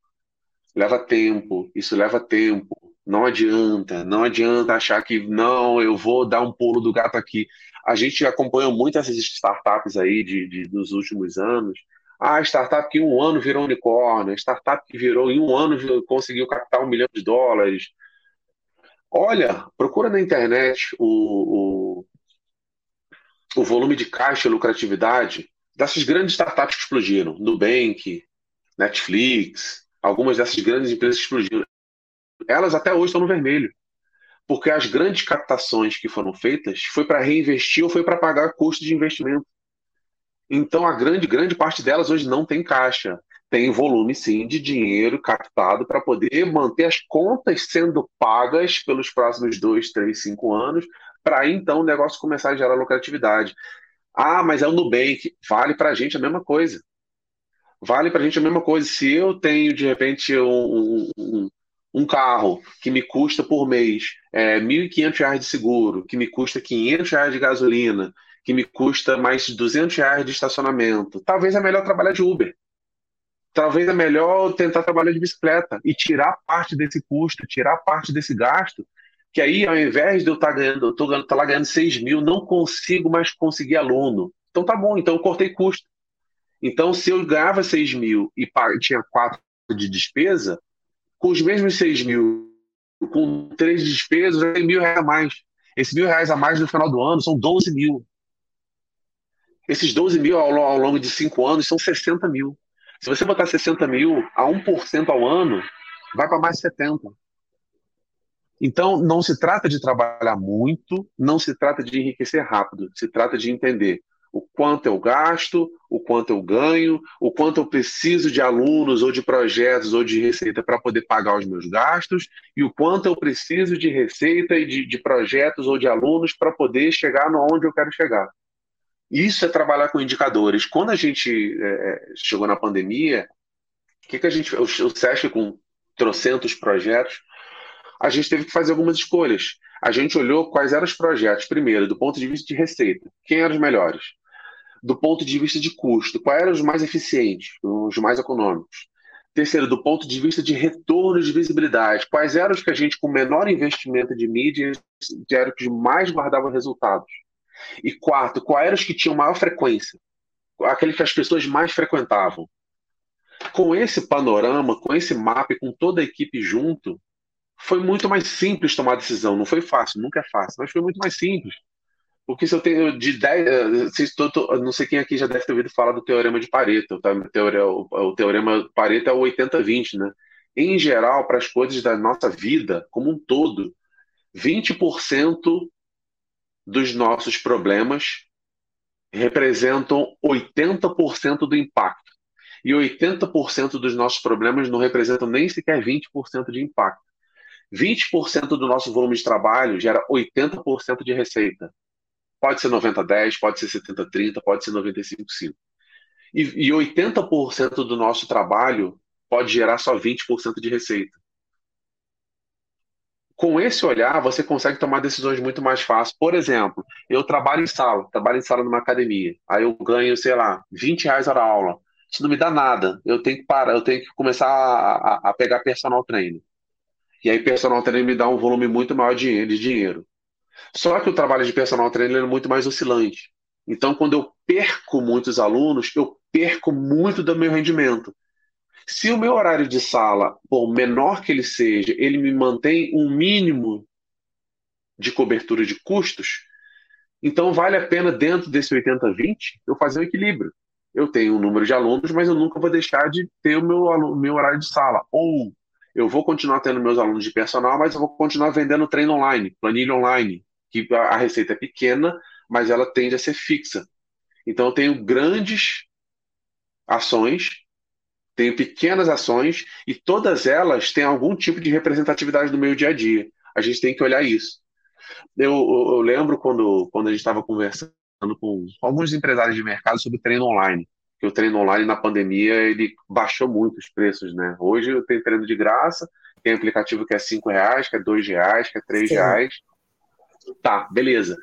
Leva tempo, isso leva tempo. Não adianta, não adianta achar que não, eu vou dar um pulo do gato aqui. A gente acompanha muito essas startups aí de, de dos últimos anos. Ah, startup que em um ano virou unicórnio, startup que virou em um ano conseguiu captar um milhão de dólares. Olha, procura na internet o, o, o volume de caixa e lucratividade dessas grandes startups que explodiram. Nubank, Netflix, algumas dessas grandes empresas que explodiram. Elas até hoje estão no vermelho porque as grandes captações que foram feitas foi para reinvestir ou foi para pagar custo de investimento. Então a grande grande parte delas hoje não tem caixa, tem volume sim de dinheiro captado para poder manter as contas sendo pagas pelos próximos dois, três, cinco anos, para então o negócio começar a gerar lucratividade. Ah, mas é o Nubank, vale para a gente a mesma coisa. Vale para a gente a mesma coisa. Se eu tenho de repente um, um, um carro que me custa por mês é, R$ 1.500 de seguro, que me custa R$ 500 de gasolina, que me custa mais R$ 200 de estacionamento, talvez é melhor trabalhar de Uber. Talvez é melhor tentar trabalhar de bicicleta e tirar parte desse custo, tirar parte desse gasto, que aí ao invés de eu estar tá ganhando, eu estou tá lá ganhando 6 mil, não consigo mais conseguir aluno. Então tá bom, então eu cortei custo. Então, se eu ganhava 6 mil e tinha 4 de despesa, com os mesmos 6 mil, com três despesas, é mil reais a mais. Esses mil reais a mais no final do ano são 12 mil. Esses 12 mil ao, ao longo de cinco anos são 60 mil. Se você botar 60 mil a 1% ao ano, vai para mais 70. Então, não se trata de trabalhar muito, não se trata de enriquecer rápido, se trata de entender o quanto eu gasto, o quanto eu ganho, o quanto eu preciso de alunos ou de projetos ou de receita para poder pagar os meus gastos e o quanto eu preciso de receita e de, de projetos ou de alunos para poder chegar no onde eu quero chegar. Isso é trabalhar com indicadores. Quando a gente é, é chegou na pandemia, que, que a gente, o, o SESC com trocentos projetos, a gente teve que fazer algumas escolhas. A gente olhou quais eram os projetos, primeiro, do ponto de vista de receita, quem eram os melhores do ponto de vista de custo, quais eram os mais eficientes, os mais econômicos. Terceiro, do ponto de vista de retorno de visibilidade, quais eram os que a gente, com menor investimento de mídia, eram os que mais guardavam resultados. E quarto, quais eram os que tinham maior frequência, aqueles que as pessoas mais frequentavam. Com esse panorama, com esse mapa, com toda a equipe junto, foi muito mais simples tomar decisão. Não foi fácil, nunca é fácil, mas foi muito mais simples. Porque se eu tenho de 10. Eh, não sei quem aqui já deve ter ouvido falar do teorema de Pareto. Tá? O, teorema, o teorema Pareto é o 80-20, né? Em geral, para as coisas da nossa vida como um todo, 20% dos nossos problemas representam 80% do impacto. E 80% dos nossos problemas não representam nem sequer 20% de impacto. 20% do nosso volume de trabalho gera 80% de receita. Pode ser 90-10, pode ser 70-30, pode ser 95-5. E, e 80% do nosso trabalho pode gerar só 20% de receita. Com esse olhar, você consegue tomar decisões muito mais fáceis. Por exemplo, eu trabalho em sala, trabalho em sala numa academia. Aí eu ganho, sei lá, 20 reais a aula. Isso não me dá nada. Eu tenho que parar, eu tenho que começar a, a, a pegar personal trainer. E aí, personal trainer me dá um volume muito maior de dinheiro. Só que o trabalho de personal trainer é muito mais oscilante. Então, quando eu perco muitos alunos, eu perco muito do meu rendimento. Se o meu horário de sala, por menor que ele seja, ele me mantém um mínimo de cobertura de custos, então vale a pena, dentro desse 80-20, eu fazer um equilíbrio. Eu tenho um número de alunos, mas eu nunca vou deixar de ter o meu, meu horário de sala. Ou eu vou continuar tendo meus alunos de personal, mas eu vou continuar vendendo treino online, planilha online, que a receita é pequena, mas ela tende a ser fixa. Então eu tenho grandes ações, tenho pequenas ações e todas elas têm algum tipo de representatividade no meu dia a dia. A gente tem que olhar isso. Eu, eu, eu lembro quando, quando a gente estava conversando com alguns empresários de mercado sobre treino online. Que o treino online na pandemia ele baixou muito os preços, né? Hoje eu tenho treino de graça, tem aplicativo que é cinco reais, que é dois reais, que é três Sim. reais. Tá, beleza.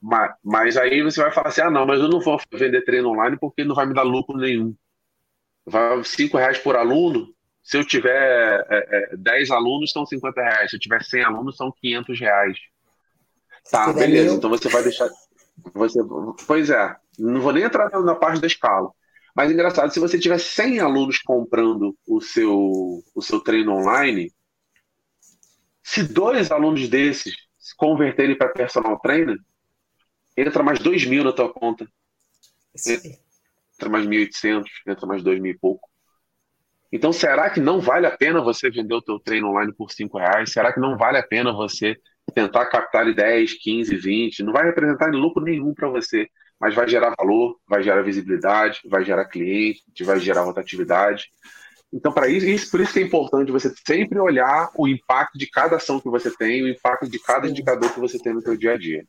Mas, mas aí você vai falar assim: ah, não, mas eu não vou vender treino online porque não vai me dar lucro nenhum. Vai 5 reais por aluno. Se eu tiver é, é, 10 alunos, são 50 reais. Se eu tiver 100 alunos, são 500 reais. Tá, beleza. Então você vai deixar. Você... Pois é. Não vou nem entrar na parte da escala. Mas engraçado, se você tiver 100 alunos comprando o seu, o seu treino online, se dois alunos desses se converterem para personal trainer, entra mais 2 mil na tua conta. Sim. Entra mais 1.800, entra mais 2 mil e pouco. Então, será que não vale a pena você vender o teu treino online por 5 reais? Será que não vale a pena você tentar captar 10, 15, 20? Não vai representar lucro nenhum para você, mas vai gerar valor, vai gerar visibilidade, vai gerar cliente, vai gerar rotatividade. Então, para isso, isso, por isso que é importante você sempre olhar o impacto de cada ação que você tem, o impacto de cada indicador que você tem no seu dia a dia.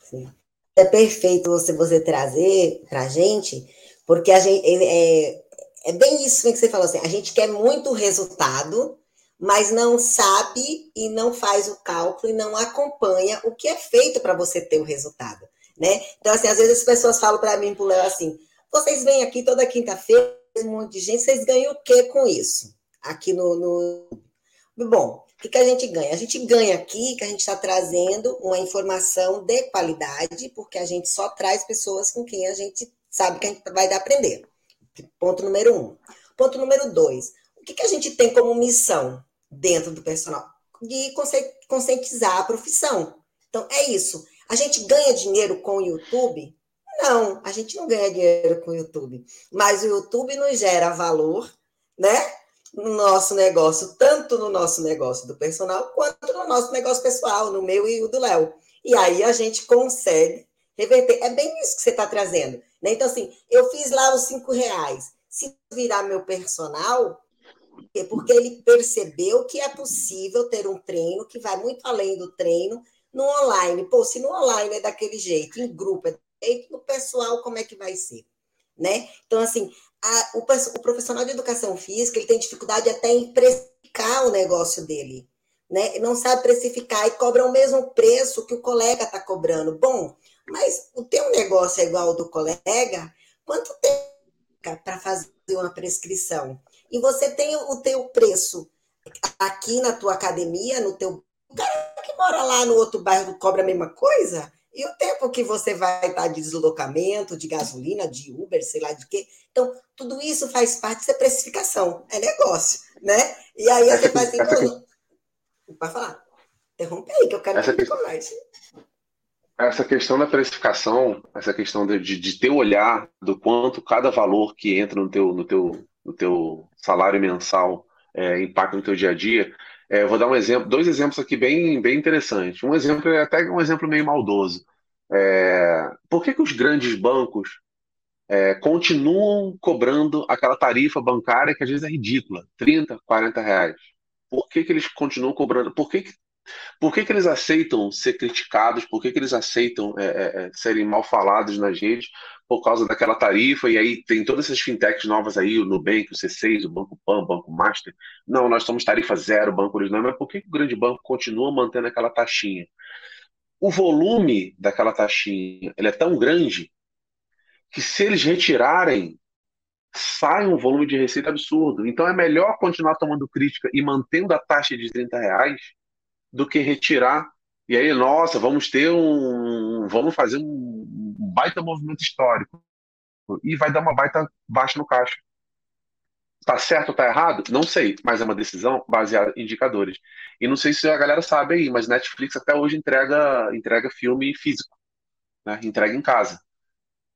Sim. É perfeito você, você trazer para a gente, porque a gente, é, é bem isso que você falou assim, a gente quer muito resultado, mas não sabe e não faz o cálculo e não acompanha o que é feito para você ter o resultado, né? Então, assim, às vezes as pessoas falam para mim, pro Léo, assim, vocês vêm aqui toda quinta-feira, um monte de gente, vocês ganham o que com isso? Aqui no, no... Bom, o que, que a gente ganha? A gente ganha aqui que a gente está trazendo uma informação de qualidade, porque a gente só traz pessoas com quem a gente sabe que a gente vai dar aprender. Ponto número um. Ponto número dois. O que, que a gente tem como missão dentro do personal? De conscientizar a profissão. Então, é isso. A gente ganha dinheiro com o YouTube? Não, a gente não ganha dinheiro com o YouTube. Mas o YouTube nos gera valor, né? no nosso negócio, tanto no nosso negócio do personal, quanto no nosso negócio pessoal, no meu e o do Léo. E aí a gente consegue reverter. É bem isso que você está trazendo. Né? Então, assim, eu fiz lá os cinco reais. Se virar meu personal, é porque ele percebeu que é possível ter um treino que vai muito além do treino no online. Pô, se no online é daquele jeito, em grupo é daquele jeito, no pessoal, como é que vai ser? Né? Então, assim, a, o, o, profissional de educação física ele tem dificuldade até em precificar o negócio dele. Né? Não sabe precificar e cobra o mesmo preço que o colega está cobrando. Bom, mas o teu negócio é igual ao do colega, quanto tempo para fazer uma prescrição? E você tem o teu preço aqui na tua academia, no teu. O cara que mora lá no outro bairro cobra a mesma coisa? E o tempo que você vai estar de deslocamento, de gasolina, de Uber, sei lá de quê. Então, tudo isso faz parte da precificação, é negócio, né? E aí você faz assim, não, pode falar. Interrompe aí, que eu quero essa que mais. Essa questão da precificação, essa questão de, de, de ter olhar do quanto cada valor que entra no teu, no teu, no teu salário mensal é, impacta no teu dia a dia, é, vou dar um exemplo, dois exemplos aqui bem, bem interessantes. Um exemplo é até um exemplo meio maldoso. É, por que, que os grandes bancos é, continuam cobrando aquela tarifa bancária que às vezes é ridícula, 30, 40 reais? Por que, que eles continuam cobrando? Por que, que por que, que eles aceitam ser criticados? Por que, que eles aceitam é, é, é serem mal falados nas redes por causa daquela tarifa? E aí tem todas essas fintechs novas aí, o Nubank, o C6, o Banco Pan, o Banco Master. Não, nós somos tarifa zero, banco original. Mas por que, que o grande banco continua mantendo aquela taxinha? O volume daquela taxinha ele é tão grande que se eles retirarem sai um volume de receita absurdo. Então é melhor continuar tomando crítica e mantendo a taxa de 30 reais do que retirar. E aí, nossa, vamos ter um. Vamos fazer um baita movimento histórico. E vai dar uma baita baixa no caixa. Tá certo ou tá errado? Não sei, mas é uma decisão baseada em indicadores. E não sei se a galera sabe aí, mas Netflix até hoje entrega, entrega filme físico, né? Entrega em casa.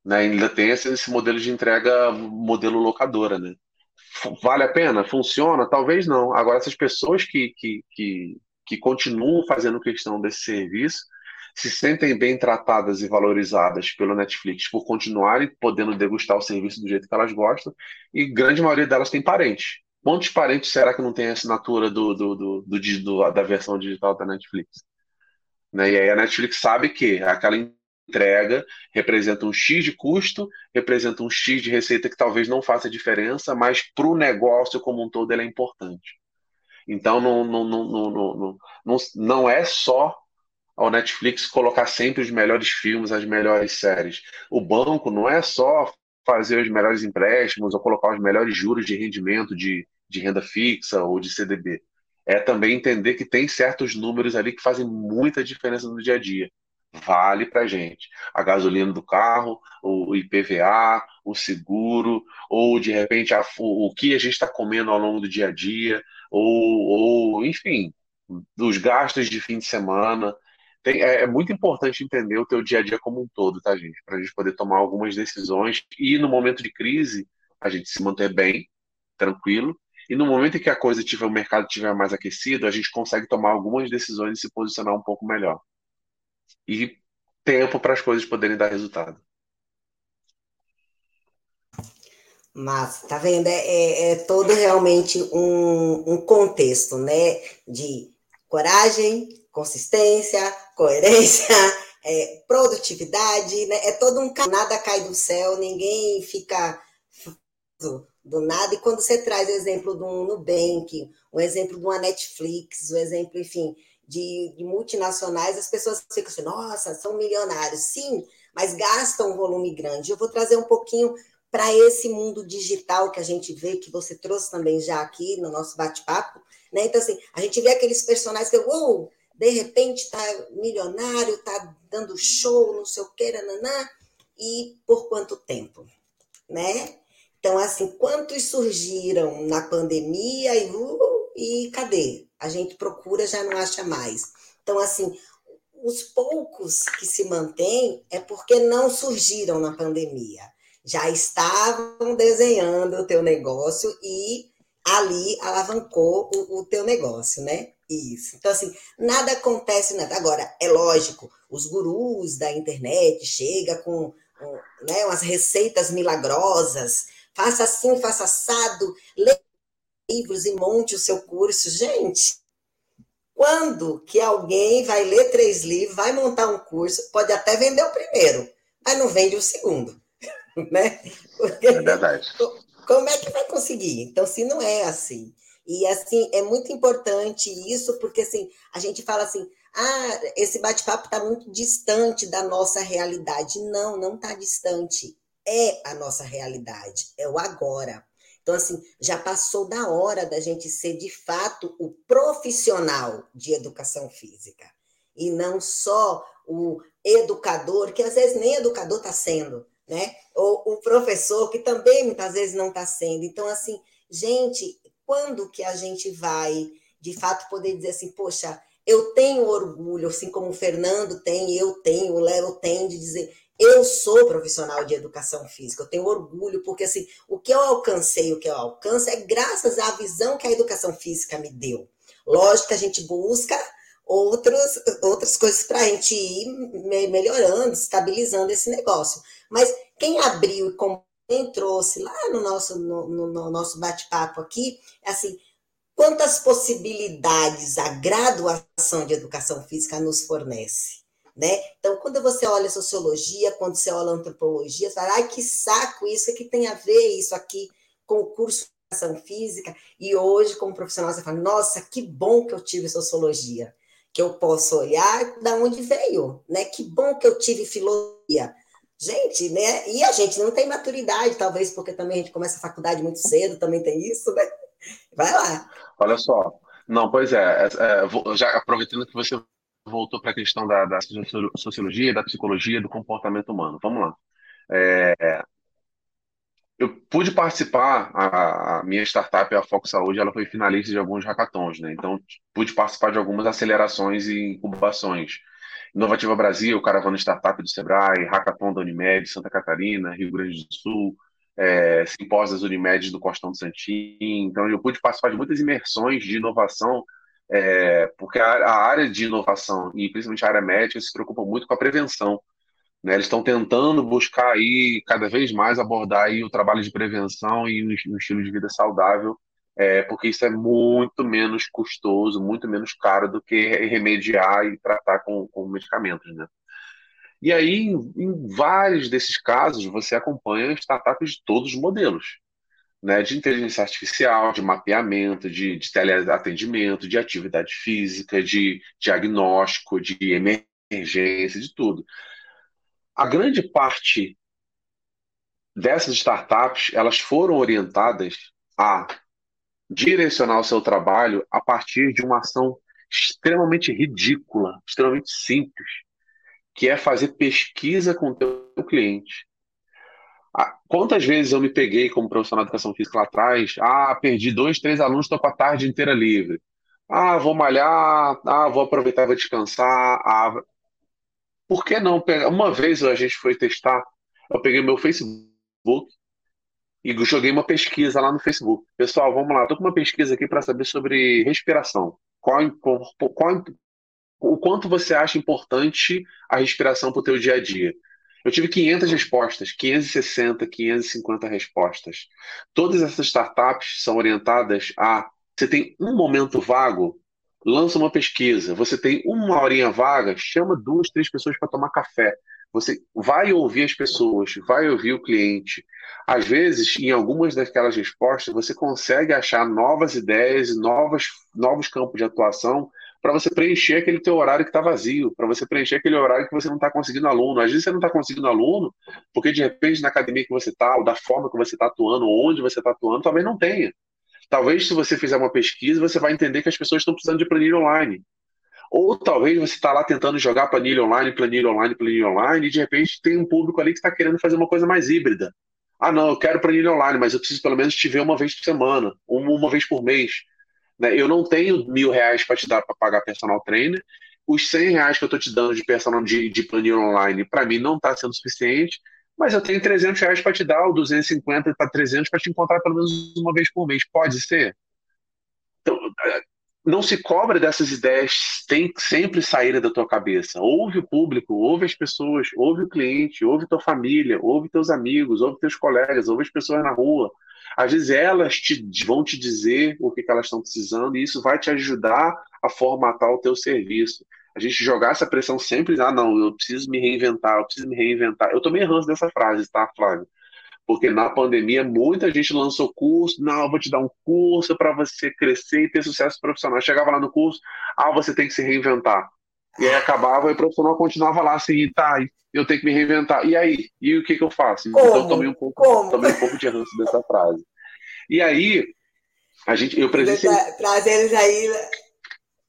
Né? Ainda tem esse, esse modelo de entrega, modelo locadora, né? Vale a pena? Funciona? Talvez não. Agora, essas pessoas que, que, que, que continuam fazendo questão desse serviço se sentem bem tratadas e valorizadas pelo Netflix por continuarem podendo degustar o serviço do jeito que elas gostam, e grande maioria delas tem parentes. Quantos parentes será que não tem a assinatura do, do, do, do, da versão digital da Netflix? Né? E aí a Netflix sabe que aquela entrega representa um X de custo, representa um X de receita que talvez não faça diferença, mas para o negócio como um todo ele é importante. Então não, não, não, não, não, não, não é só ao Netflix colocar sempre os melhores filmes, as melhores séries. O banco não é só fazer os melhores empréstimos ou colocar os melhores juros de rendimento de, de renda fixa ou de CDB. É também entender que tem certos números ali que fazem muita diferença no dia a dia. Vale para gente. A gasolina do carro, o IPVA, o seguro, ou de repente a, o, o que a gente está comendo ao longo do dia a dia, ou, ou enfim, dos gastos de fim de semana, tem, é, é, muito importante entender o teu dia a dia como um todo, tá, gente? Para a gente poder tomar algumas decisões e no momento de crise a gente se manter bem, tranquilo. E no momento em que a coisa tiver, o mercado estiver mais aquecido, a gente consegue tomar algumas decisões e se posicionar um pouco melhor. E tempo para as coisas poderem dar resultado. Mas, tá vendo? É, é, é todo realmente um, um contexto, né? De coragem, consistência, coerência, é, produtividade, né? É todo um nada cai do céu, ninguém fica do nada. E quando você traz o exemplo do Nubank, o exemplo de uma Netflix, o exemplo, enfim, de, de multinacionais, as pessoas ficam assim, nossa, são milionários. Sim, mas gastam um volume grande. Eu vou trazer um pouquinho para esse mundo digital que a gente vê, que você trouxe também já aqui no nosso bate-papo. Né? Então, assim, a gente vê aqueles personagens que, uou, de repente está milionário, está dando show, não sei o que, nananã, e por quanto tempo, né? Então, assim, quantos surgiram na pandemia e, uh, e cadê? A gente procura, já não acha mais. Então, assim, os poucos que se mantêm é porque não surgiram na pandemia. Já estavam desenhando o teu negócio e ali alavancou o, o teu negócio, né? Isso. Então, assim, nada acontece nada. Agora, é lógico, os gurus da internet chegam com, com né, umas receitas milagrosas, faça assim, faça assado, lê livros e monte o seu curso. Gente, quando que alguém vai ler três livros, vai montar um curso, pode até vender o primeiro, mas não vende o segundo, né? Porque, é verdade. Como é que vai conseguir? Então, se não é assim. E assim, é muito importante isso, porque assim, a gente fala assim, ah, esse bate-papo está muito distante da nossa realidade. Não, não está distante. É a nossa realidade, é o agora. Então, assim, já passou da hora da gente ser de fato o profissional de educação física. E não só o educador, que às vezes nem educador está sendo, né? Ou o professor, que também muitas vezes não está sendo. Então, assim, gente, quando que a gente vai, de fato, poder dizer assim, poxa, eu tenho orgulho, assim como o Fernando tem, eu tenho, o Léo tem, de dizer, eu sou profissional de educação física, eu tenho orgulho, porque assim, o que eu alcancei, o que eu alcanço é graças à visão que a educação física me deu. Lógico que a gente busca outros, outras coisas para a gente ir melhorando, estabilizando esse negócio. Mas quem abriu e quem trouxe lá no nosso, no, no nosso bate-papo aqui, é assim, quantas possibilidades a graduação de educação física nos fornece. Né? Então, quando você olha sociologia, quando você olha antropologia, você fala, ai, que saco isso, o que tem a ver isso aqui com o curso de educação física? E hoje, como profissional, você fala, nossa, que bom que eu tive sociologia, que eu posso olhar da onde veio, né? Que bom que eu tive filosofia, Gente, né? E a gente não tem maturidade, talvez porque também a gente começa a faculdade muito cedo, também tem isso, né? Vai lá. Olha só. Não, pois é, é, é já aproveitando que você voltou para a questão da, da, sociologia, da psicologia, do comportamento humano. Vamos lá. É, eu pude participar, a, a, minha startup, a Foco Saúde, ela foi finalista de alguns hackathons, né? Então, pude participar de algumas acelerações e incubações. Inovativa Brasil, Caravana Startup do Sebrae, Hackathon da Unimed, Santa Catarina, Rio Grande do Sul, é, simpósios Unimed do Costão do Santim. Então, eu pude participar de muitas imersões de inovação, é, porque a, a, área de inovação, e principalmente a área médica, se preocupa muito com a prevenção. Né? Eles estão tentando buscar aí, cada vez mais, abordar aí o trabalho de prevenção e um, um estilo de vida saudável, é, porque isso é muito menos custoso, muito menos caro do que remediar e tratar com, com medicamentos. Né? E aí, em, em vários desses casos, você acompanha startups de todos os modelos. Né, de inteligência artificial, de mapeamento, de, de teleatendimento, de atividade física, de diagnóstico, de emergência, de tudo. A grande parte dessas startups, elas foram orientadas a direcionar o seu trabalho a partir de uma ação extremamente ridícula, extremamente simples, que é fazer pesquisa com o teu cliente. Quantas vezes eu me peguei como profissional de educação física lá atrás? Ah, perdi dois, três alunos, estou com a tarde inteira livre. Ah, vou malhar, ah, vou aproveitar, vou descansar. Ah, por que não? Uma vez a gente foi testar, eu peguei meu Facebook e joguei uma pesquisa lá no Facebook. Pessoal, vamos lá, estou com uma pesquisa aqui para saber sobre respiração. Qual, qual, o quanto você acha importante a respiração para o teu dia a dia? Eu tive 500 respostas, 560, 550 respostas. Todas essas startups são orientadas a você tem um momento vago lança uma pesquisa, você tem uma horinha vaga, chama duas, três pessoas para tomar café. Você vai ouvir as pessoas, vai ouvir o cliente. Às vezes, em algumas daquelas respostas, você consegue achar novas ideias, novas, novos campos de atuação para você preencher aquele teu horário que está vazio, para você preencher aquele horário que você não está conseguindo aluno. Às vezes você não está conseguindo aluno, porque de repente na academia que você está, ou da forma que você está atuando, ou onde você está atuando, talvez não tenha. Talvez, se você fizer uma pesquisa, você vai entender que as pessoas estão precisando de planilha online. Ou talvez você está lá tentando jogar planilha online, planilha online, planilha online, e de repente tem um público ali que está querendo fazer uma coisa mais híbrida. Ah, não, eu quero planilha online, mas eu preciso pelo menos te ver uma vez por semana, uma, uma vez por mês. Né? Eu não tenho mil reais para te dar para pagar personal trainer. Os 100 reais que eu estou te dando de personal de, de planilha online, para mim, não está sendo suficiente mas eu tenho 300 reais para te dar, ou 250 para 300 para te encontrar pelo menos uma vez por mês. Pode ser? Então, não se cobra dessas ideias, tem que sempre sair da tua cabeça. Ouve o público, ouve as pessoas, ouve o cliente, ouve tua família, ouve teus amigos, ouve teus colegas, ouve as pessoas na rua. Às vezes elas te, vão te dizer o que, que elas estão precisando e isso vai te ajudar a formatar o teu serviço a gente jogar essa pressão sempre, ah, não, eu preciso me reinventar, eu preciso me reinventar. Eu tomei ranço dessa frase, tá, Flávio? Porque na pandemia muita gente lançou curso, não, eu vou te dar um curso para você crescer e ter sucesso profissional. Chegava lá no curso, ah, você tem que se reinventar. E aí acabava e o profissional continuava lá assim, tá, eu tenho que me reinventar. E aí? E o que, que eu faço? Como? Então eu tomei um pouco, Como? tomei um pouco de ranço dessa frase. E aí, a gente, eu presenciei. Eles aí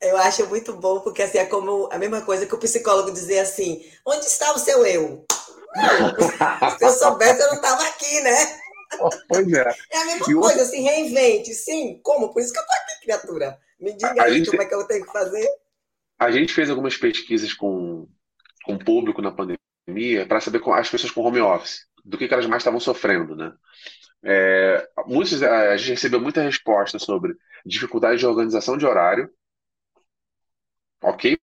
eu acho muito bom, porque assim, é como a mesma coisa que o psicólogo dizer assim: onde está o seu eu? Se eu soubesse, eu não estava aqui, né? Pois é. É a mesma e coisa, assim, reinvente. Sim, como? Por isso que eu estou aqui, criatura. Me diga a aí gente, como é que eu tenho que fazer. A gente fez algumas pesquisas com, com o público na pandemia para saber as pessoas com home office, do que, que elas mais estavam sofrendo, né? É, muitos, a gente recebeu muita resposta sobre dificuldade de organização de horário, Ok?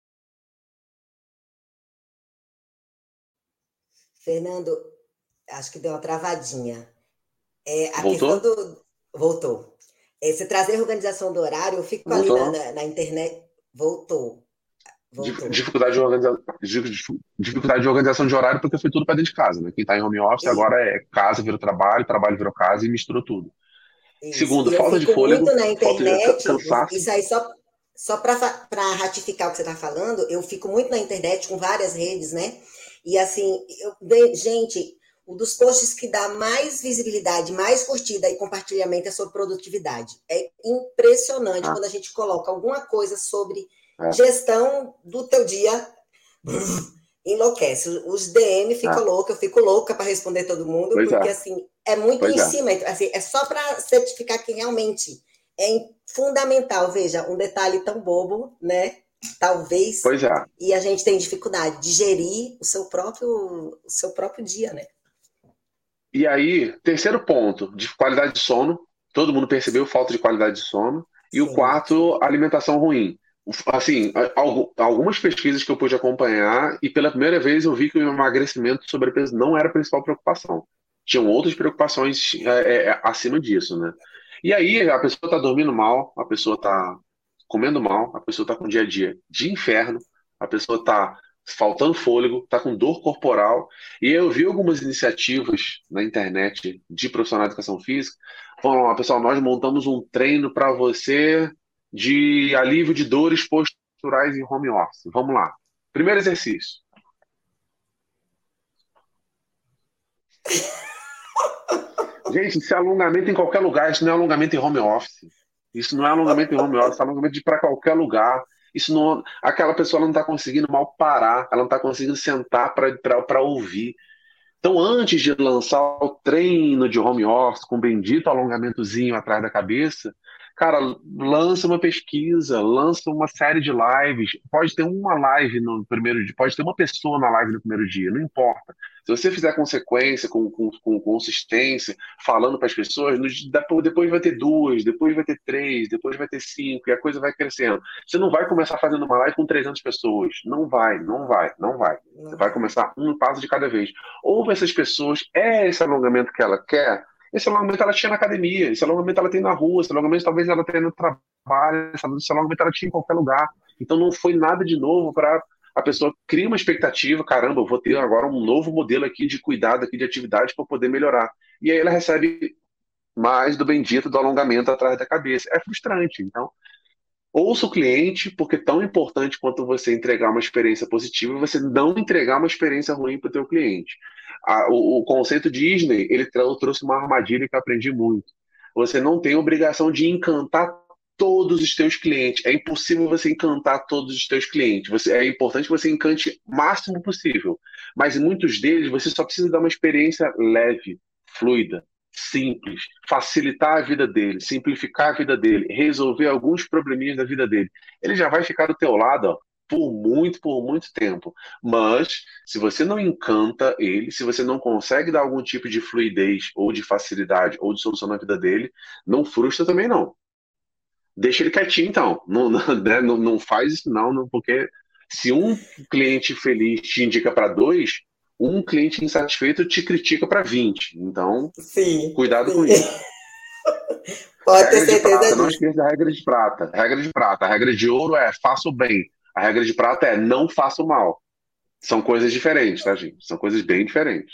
Fernando, acho que deu uma travadinha. É, a Voltou? do. Voltou. É, você trazer a organização do horário, eu fico Voltou. ali na, na, internet. Voltou. Voltou. Dificuldade de, organiza... dificuldade de organização de horário, porque foi tudo para dentro de casa, né? Quem está em home office e... agora é casa virou trabalho, trabalho virou casa e misturou tudo. Isso. Segundo, falta de fôlego. Muito na internet, isso aí só só para ratificar o que você está falando, eu fico muito na internet com várias redes, né? E assim, eu, gente, um dos posts que dá mais visibilidade, mais curtida e compartilhamento é sobre produtividade. É impressionante ah. quando a gente coloca alguma coisa sobre é. gestão do teu dia. enlouquece. Os DM ficam ah. loucos, eu fico louca para responder todo mundo, pois porque é. assim, é muito pois em é. cima. Assim, é só para certificar que realmente é fundamental. Veja, um detalhe tão bobo, né? Talvez. Pois é. E a gente tem dificuldade de gerir o seu próprio, o seu próprio dia, né? E aí, terceiro ponto, de qualidade de sono. Todo mundo percebeu falta de qualidade de sono. E Sim. o quarto, alimentação ruim assim, algumas pesquisas que eu pude acompanhar e pela primeira vez eu vi que o emagrecimento e sobrepeso não era a principal preocupação. Tinham outras preocupações é, é, acima disso, né? E aí a pessoa está dormindo mal, a pessoa está comendo mal, a pessoa está com dia a dia de inferno, a pessoa está faltando fôlego, está com dor corporal. E eu vi algumas iniciativas na internet de profissional de educação física. Falando, pessoal, nós montamos um treino para você de alívio de dores posturais em home office. Vamos lá. Primeiro exercício. Gente, isso é alongamento em qualquer lugar, isso não é alongamento em home office. Isso não é alongamento em home office, é alongamento de ir para qualquer lugar. Isso não, aquela pessoa não está conseguindo mal parar, ela não está conseguindo sentar para ouvir. Então, antes de lançar o treino de home office com bendito alongamentozinho atrás da cabeça, Cara, lança uma pesquisa, lança uma série de lives. Pode ter uma live no primeiro dia, pode ter uma pessoa na live no primeiro dia, não importa. Se você fizer consequência, com, com, com consistência, falando para as pessoas, depois vai ter duas, depois vai ter três, depois vai ter cinco, e a coisa vai crescendo. Você não vai começar fazendo uma live com 300 pessoas. Não vai, não vai, não vai. Você vai começar um passo de cada vez. Ouve essas pessoas, é esse alongamento que ela quer? Esse alongamento ela tinha na academia, esse alongamento ela tem na rua, esse alongamento talvez ela tenha no trabalho, esse alongamento ela tinha em qualquer lugar. Então não foi nada de novo para a pessoa cria uma expectativa, caramba, eu vou ter agora um novo modelo aqui de cuidado, aqui de atividade para poder melhorar. E aí ela recebe mais do bendito do alongamento atrás da cabeça. É frustrante. Então, ouça o cliente, porque é tão importante quanto você entregar uma experiência positiva, você não entregar uma experiência ruim para o teu cliente a, o, o, conceito Disney, ele trouxe uma armadilha que eu aprendi muito. Você não tem obrigação de encantar todos os teus clientes. É impossível você encantar todos os teus clientes. Você, é importante que você encante o máximo possível. Mas em muitos deles, você só precisa dar uma experiência leve, fluida, simples, facilitar a vida dele, simplificar a vida dele, resolver alguns probleminhas da vida dele. Ele já vai ficar do teu lado, ó, por muito, por muito tempo. Mas, se você não encanta ele, se você não consegue dar algum tipo de fluidez, ou de facilidade, ou de solução na vida dele, não frustra também não. Deixa ele quietinho, então. Não, não, né? não, faz isso, não, não, porque se um cliente feliz te indica para dois, um cliente insatisfeito te critica para 20. Então, sim, cuidado sim. com isso. Pode regra ter certeza disso. Não esqueça a regra de prata. Regra de prata. A regra de ouro é faça o bem. A regra de prata é não faça o mal. São coisas diferentes, tá, gente? São coisas bem diferentes.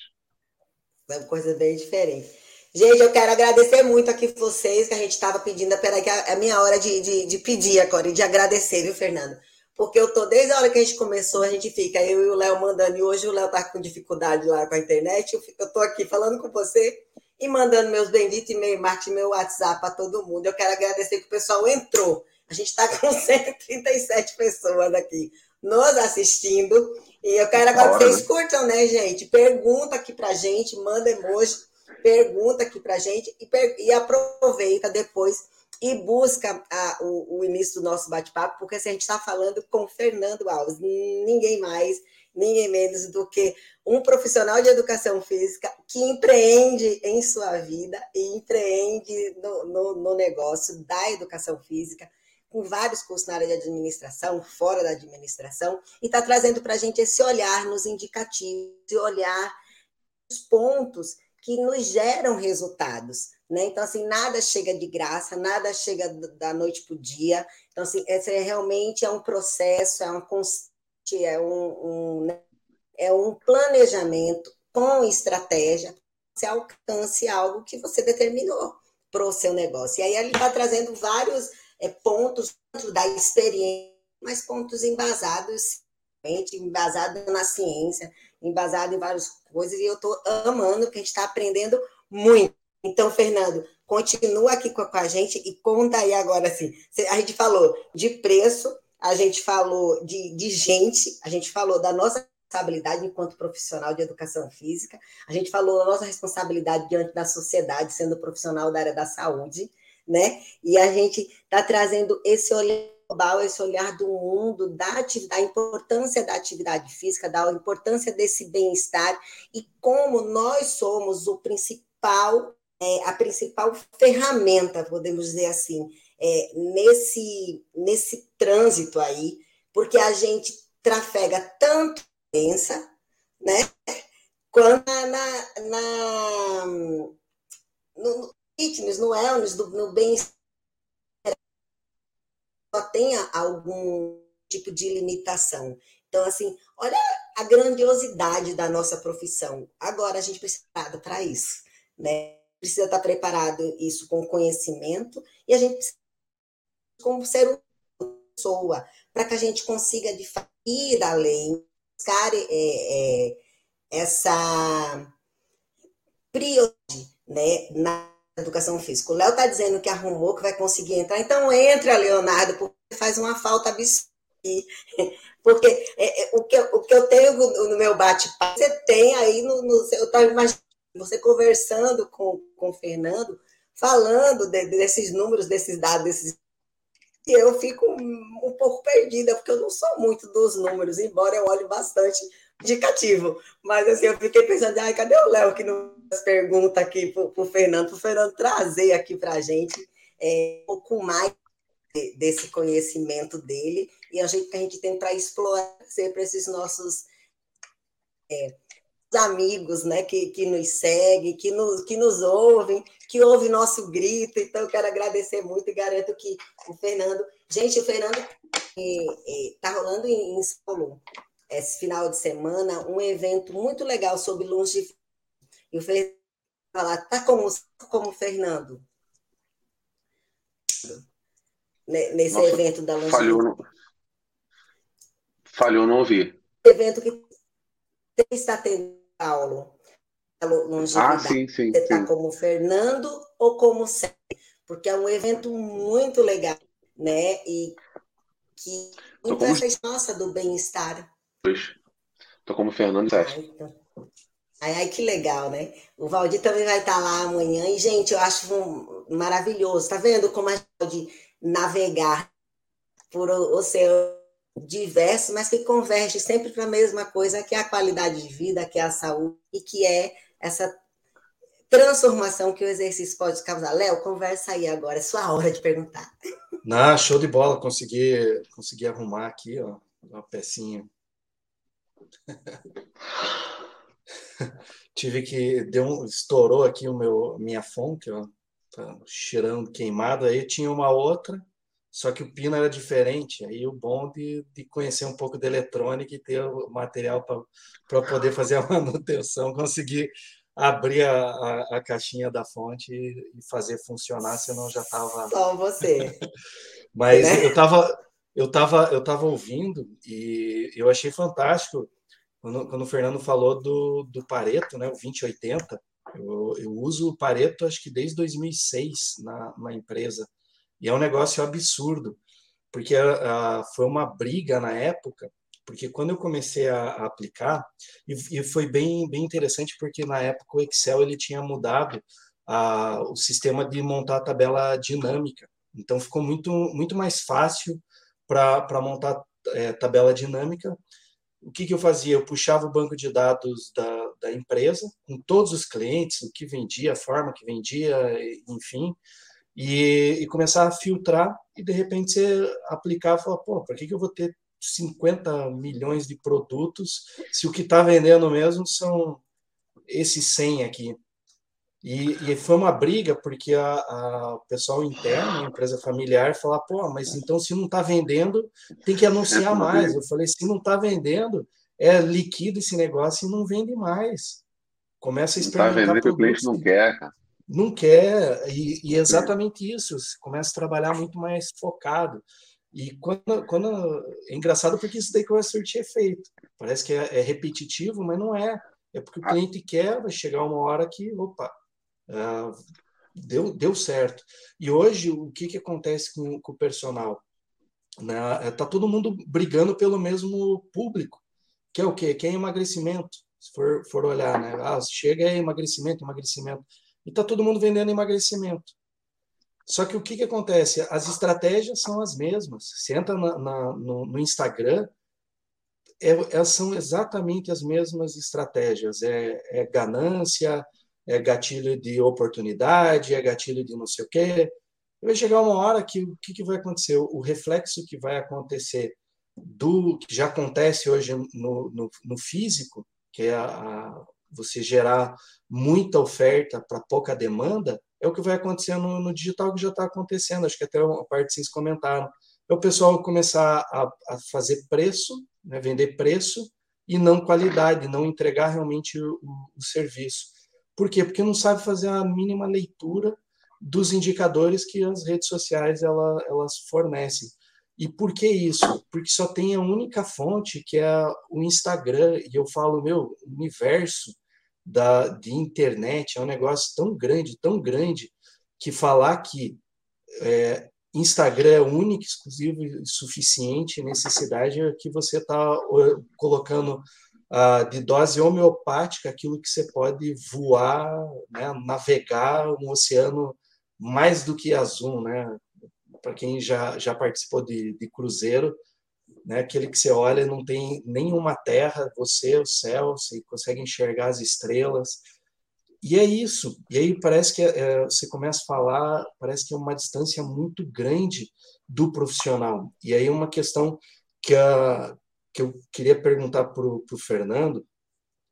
São coisas bem diferentes. Gente, eu quero agradecer muito aqui vocês, que a gente estava pedindo. Peraí, que é a minha hora de, de, de pedir agora e de agradecer, viu, Fernando? Porque eu tô, desde a hora que a gente começou, a gente fica, eu e o Léo mandando, e hoje o Léo tá com dificuldade lá com a internet. Eu, eu tô aqui falando com você e mandando meus benditos e-mail, Martin, meu WhatsApp para todo mundo. Eu quero agradecer que o pessoal entrou. A gente está com 137 pessoas aqui nos assistindo. E eu quero agora que vocês né? curtam, né, gente? Pergunta aqui pra gente, manda emoji, pergunta aqui pra gente e, e aproveita depois e busca a, o, o, início do nosso bate-papo, porque se a gente está falando com Fernando Alves, ninguém mais, ninguém menos do que um profissional de educação física que empreende em sua vida e empreende no, no, no negócio da educação física com vários cursos na área de administração, fora da administração, e está trazendo para a gente esse olhar nos indicativos, esse olhar nos pontos que nos geram resultados. Né? Então, assim, nada chega de graça, nada chega da noite para o dia. Então, assim, esse é realmente é um processo, é uma constante, é um, um, né? é um planejamento com estratégia, você alcance algo que você determinou para o seu negócio. E aí ele está trazendo vários é, pontos da experiência, mas pontos embasados, embasados na ciência, embasado em várias coisas, e eu estou amando, que a gente está aprendendo muito. Então, Fernando, continua aqui com a gente e conta aí agora assim. A gente falou de preço, a gente falou de, de gente, a gente falou da nossa responsabilidade enquanto profissional de educação física. A gente falou a nossa responsabilidade diante da sociedade, sendo profissional da área da saúde, né? E a gente está trazendo esse olhar global, esse olhar do mundo, da, da importância da atividade física, da importância desse bem-estar e como nós somos o principal, é, a principal ferramenta, podemos dizer assim, é, nesse, nesse trânsito aí, porque a gente trafega tanto pensa, né? Quanto na, na, no fitness, no wellness, no bem-estar, só tenha algum tipo de limitação. Então, assim, olha a grandiosidade da nossa profissão. Agora a gente precisa para isso, né? Precisa estar preparado isso com conhecimento e a gente precisa, como ser uma pessoa, para que a gente consiga de fato ir além, buscar é, é, essa prioridade né, na educação física. O Léo está dizendo que arrumou, que vai conseguir entrar. Então, entra, Leonardo, porque faz uma falta absurda. Porque é, é, o, que, o que eu tenho no meu bate-papo, você tem aí no, no eu estava imaginando você conversando com, com o Fernando, falando de, desses números, desses dados, desses e eu fico um pouco perdida, porque eu não sou muito dos números, embora eu olhe bastante indicativo. Mas assim, eu fiquei pensando, ai, cadê o Léo que nos pergunta aqui para o Fernando, para o Fernando trazer aqui para a gente é, um pouco mais desse conhecimento dele e a gente a gente tem para explorar sempre esses nossos é, amigos né, que, que nos seguem, que nos, que nos ouvem, que ouvem nosso grito. Então, eu quero agradecer muito e garanto que o Fernando. Gente, o Fernando está é, é, rolando em, em São esse final de semana um evento muito legal sobre longevidade. E o Fernando falar, tá como, como o Fernando? Nesse Nossa, evento da longevidade. Falhou, no... falhou não ouvir. Evento que está tendo Paulo? Ah, sim, sim. Você está como Fernando ou como Sérgio? Porque é um evento muito legal, né? E que muito como... essa nossa do bem-estar. Estou como Fernando Sérgio. Ai, então... ai, ai, que legal, né? O Valdir também vai estar lá amanhã. E, gente, eu acho maravilhoso. Tá vendo como a gente pode navegar por oceano diversos, mas que converge sempre para a mesma coisa, que é a qualidade de vida, que é a saúde, e que é essa transformação que o exercício pode causar. Léo, conversa aí agora, é sua hora de perguntar. Não, show de bola, consegui, consegui arrumar aqui, ó, uma pecinha. Tive que deu um, estourou aqui o meu minha fonte, ó, tá cheirando queimado, aí tinha uma outra só que o pino era diferente. Aí o bom de, de conhecer um pouco de eletrônica e ter o material para poder fazer a manutenção, conseguir abrir a, a, a caixinha da fonte e, fazer funcionar, senão já estava. Só você. Mas né? eu estava eu tava, eu tava ouvindo e eu achei fantástico quando, quando o Fernando falou do, do Pareto, né, o 2080. Eu, eu uso o Pareto acho que desde 2006 na, na empresa. E é um negócio absurdo, porque uh, foi uma briga na época, porque quando eu comecei a, a aplicar, e, e, foi bem, bem interessante, porque na época o Excel ele tinha mudado uh, o sistema de montar a tabela dinâmica. Então ficou muito, muito mais fácil para montar é, tabela dinâmica. O que, que eu fazia? Eu puxava o banco de dados da, da empresa, com todos os clientes, o que vendia, a forma que vendia, enfim, e, e, começar a filtrar e de repente você aplicar e falar, pô, por que, que eu vou ter 50 milhões de produtos se o que está vendendo mesmo são esses 100 aqui? E, e foi uma briga porque a, a, o pessoal interno, a empresa familiar, falar, pô, mas então se não está vendendo, tem que anunciar é mais. Eu falei, se não está vendendo, é liquida esse negócio e não vende mais. Começa a experimentar. Não está vendendo que o cliente não quer, cara não quer, e, e, é exatamente isso, você começa a trabalhar muito mais focado. E quando, quando é engraçado porque isso daí começa a surtir efeito. Parece que é, é, repetitivo, mas não é. É porque o ah. cliente quer, vai chegar uma hora que, opa, uh, deu, deu certo. E hoje, o que, que acontece com, com o personal? Né? Tá todo mundo brigando pelo mesmo público. que é o quê? Que é emagrecimento. Se for, for olhar, né? Ah, chega é emagrecimento, emagrecimento. E está todo mundo vendendo emagrecimento. Só que o que, que acontece? As estratégias são as mesmas. Você entra na, na, no, no, Instagram, é, elas são exatamente as mesmas estratégias. É, é, ganância, é gatilho de oportunidade, é gatilho de não sei o quê. Vai chegar uma hora que o que, que vai acontecer? O reflexo que vai acontecer do que já acontece hoje no, no, no físico, que é a, a, você gerar muita oferta para pouca demanda, é o que vai acontecer no, no digital que já está acontecendo. Acho que até uma parte vocês comentaram. É o pessoal começar a, a fazer preço, né, vender preço e não qualidade, não entregar realmente o, o, serviço. Por quê? Porque não sabe fazer a mínima leitura dos indicadores que as redes sociais ela, elas fornecem. E por que isso? Porque só tem a única fonte, que é o Instagram, e eu falo, meu, universo da, de internet é um negócio tão grande, tão grande, que falar que é, Instagram é único, exclusivo e suficiente necessidade é que você está colocando uh, de dose homeopática aquilo que você pode voar, né, navegar um oceano mais do que azul, né? para quem já, já participou de, de cruzeiro, né? aquele que você olha não tem nenhuma terra, você, o céu, você consegue enxergar as estrelas. E é isso. E aí parece que é, você começa a falar, parece que é uma distância muito grande do profissional. E aí uma questão que, a, que eu queria perguntar para o Fernando,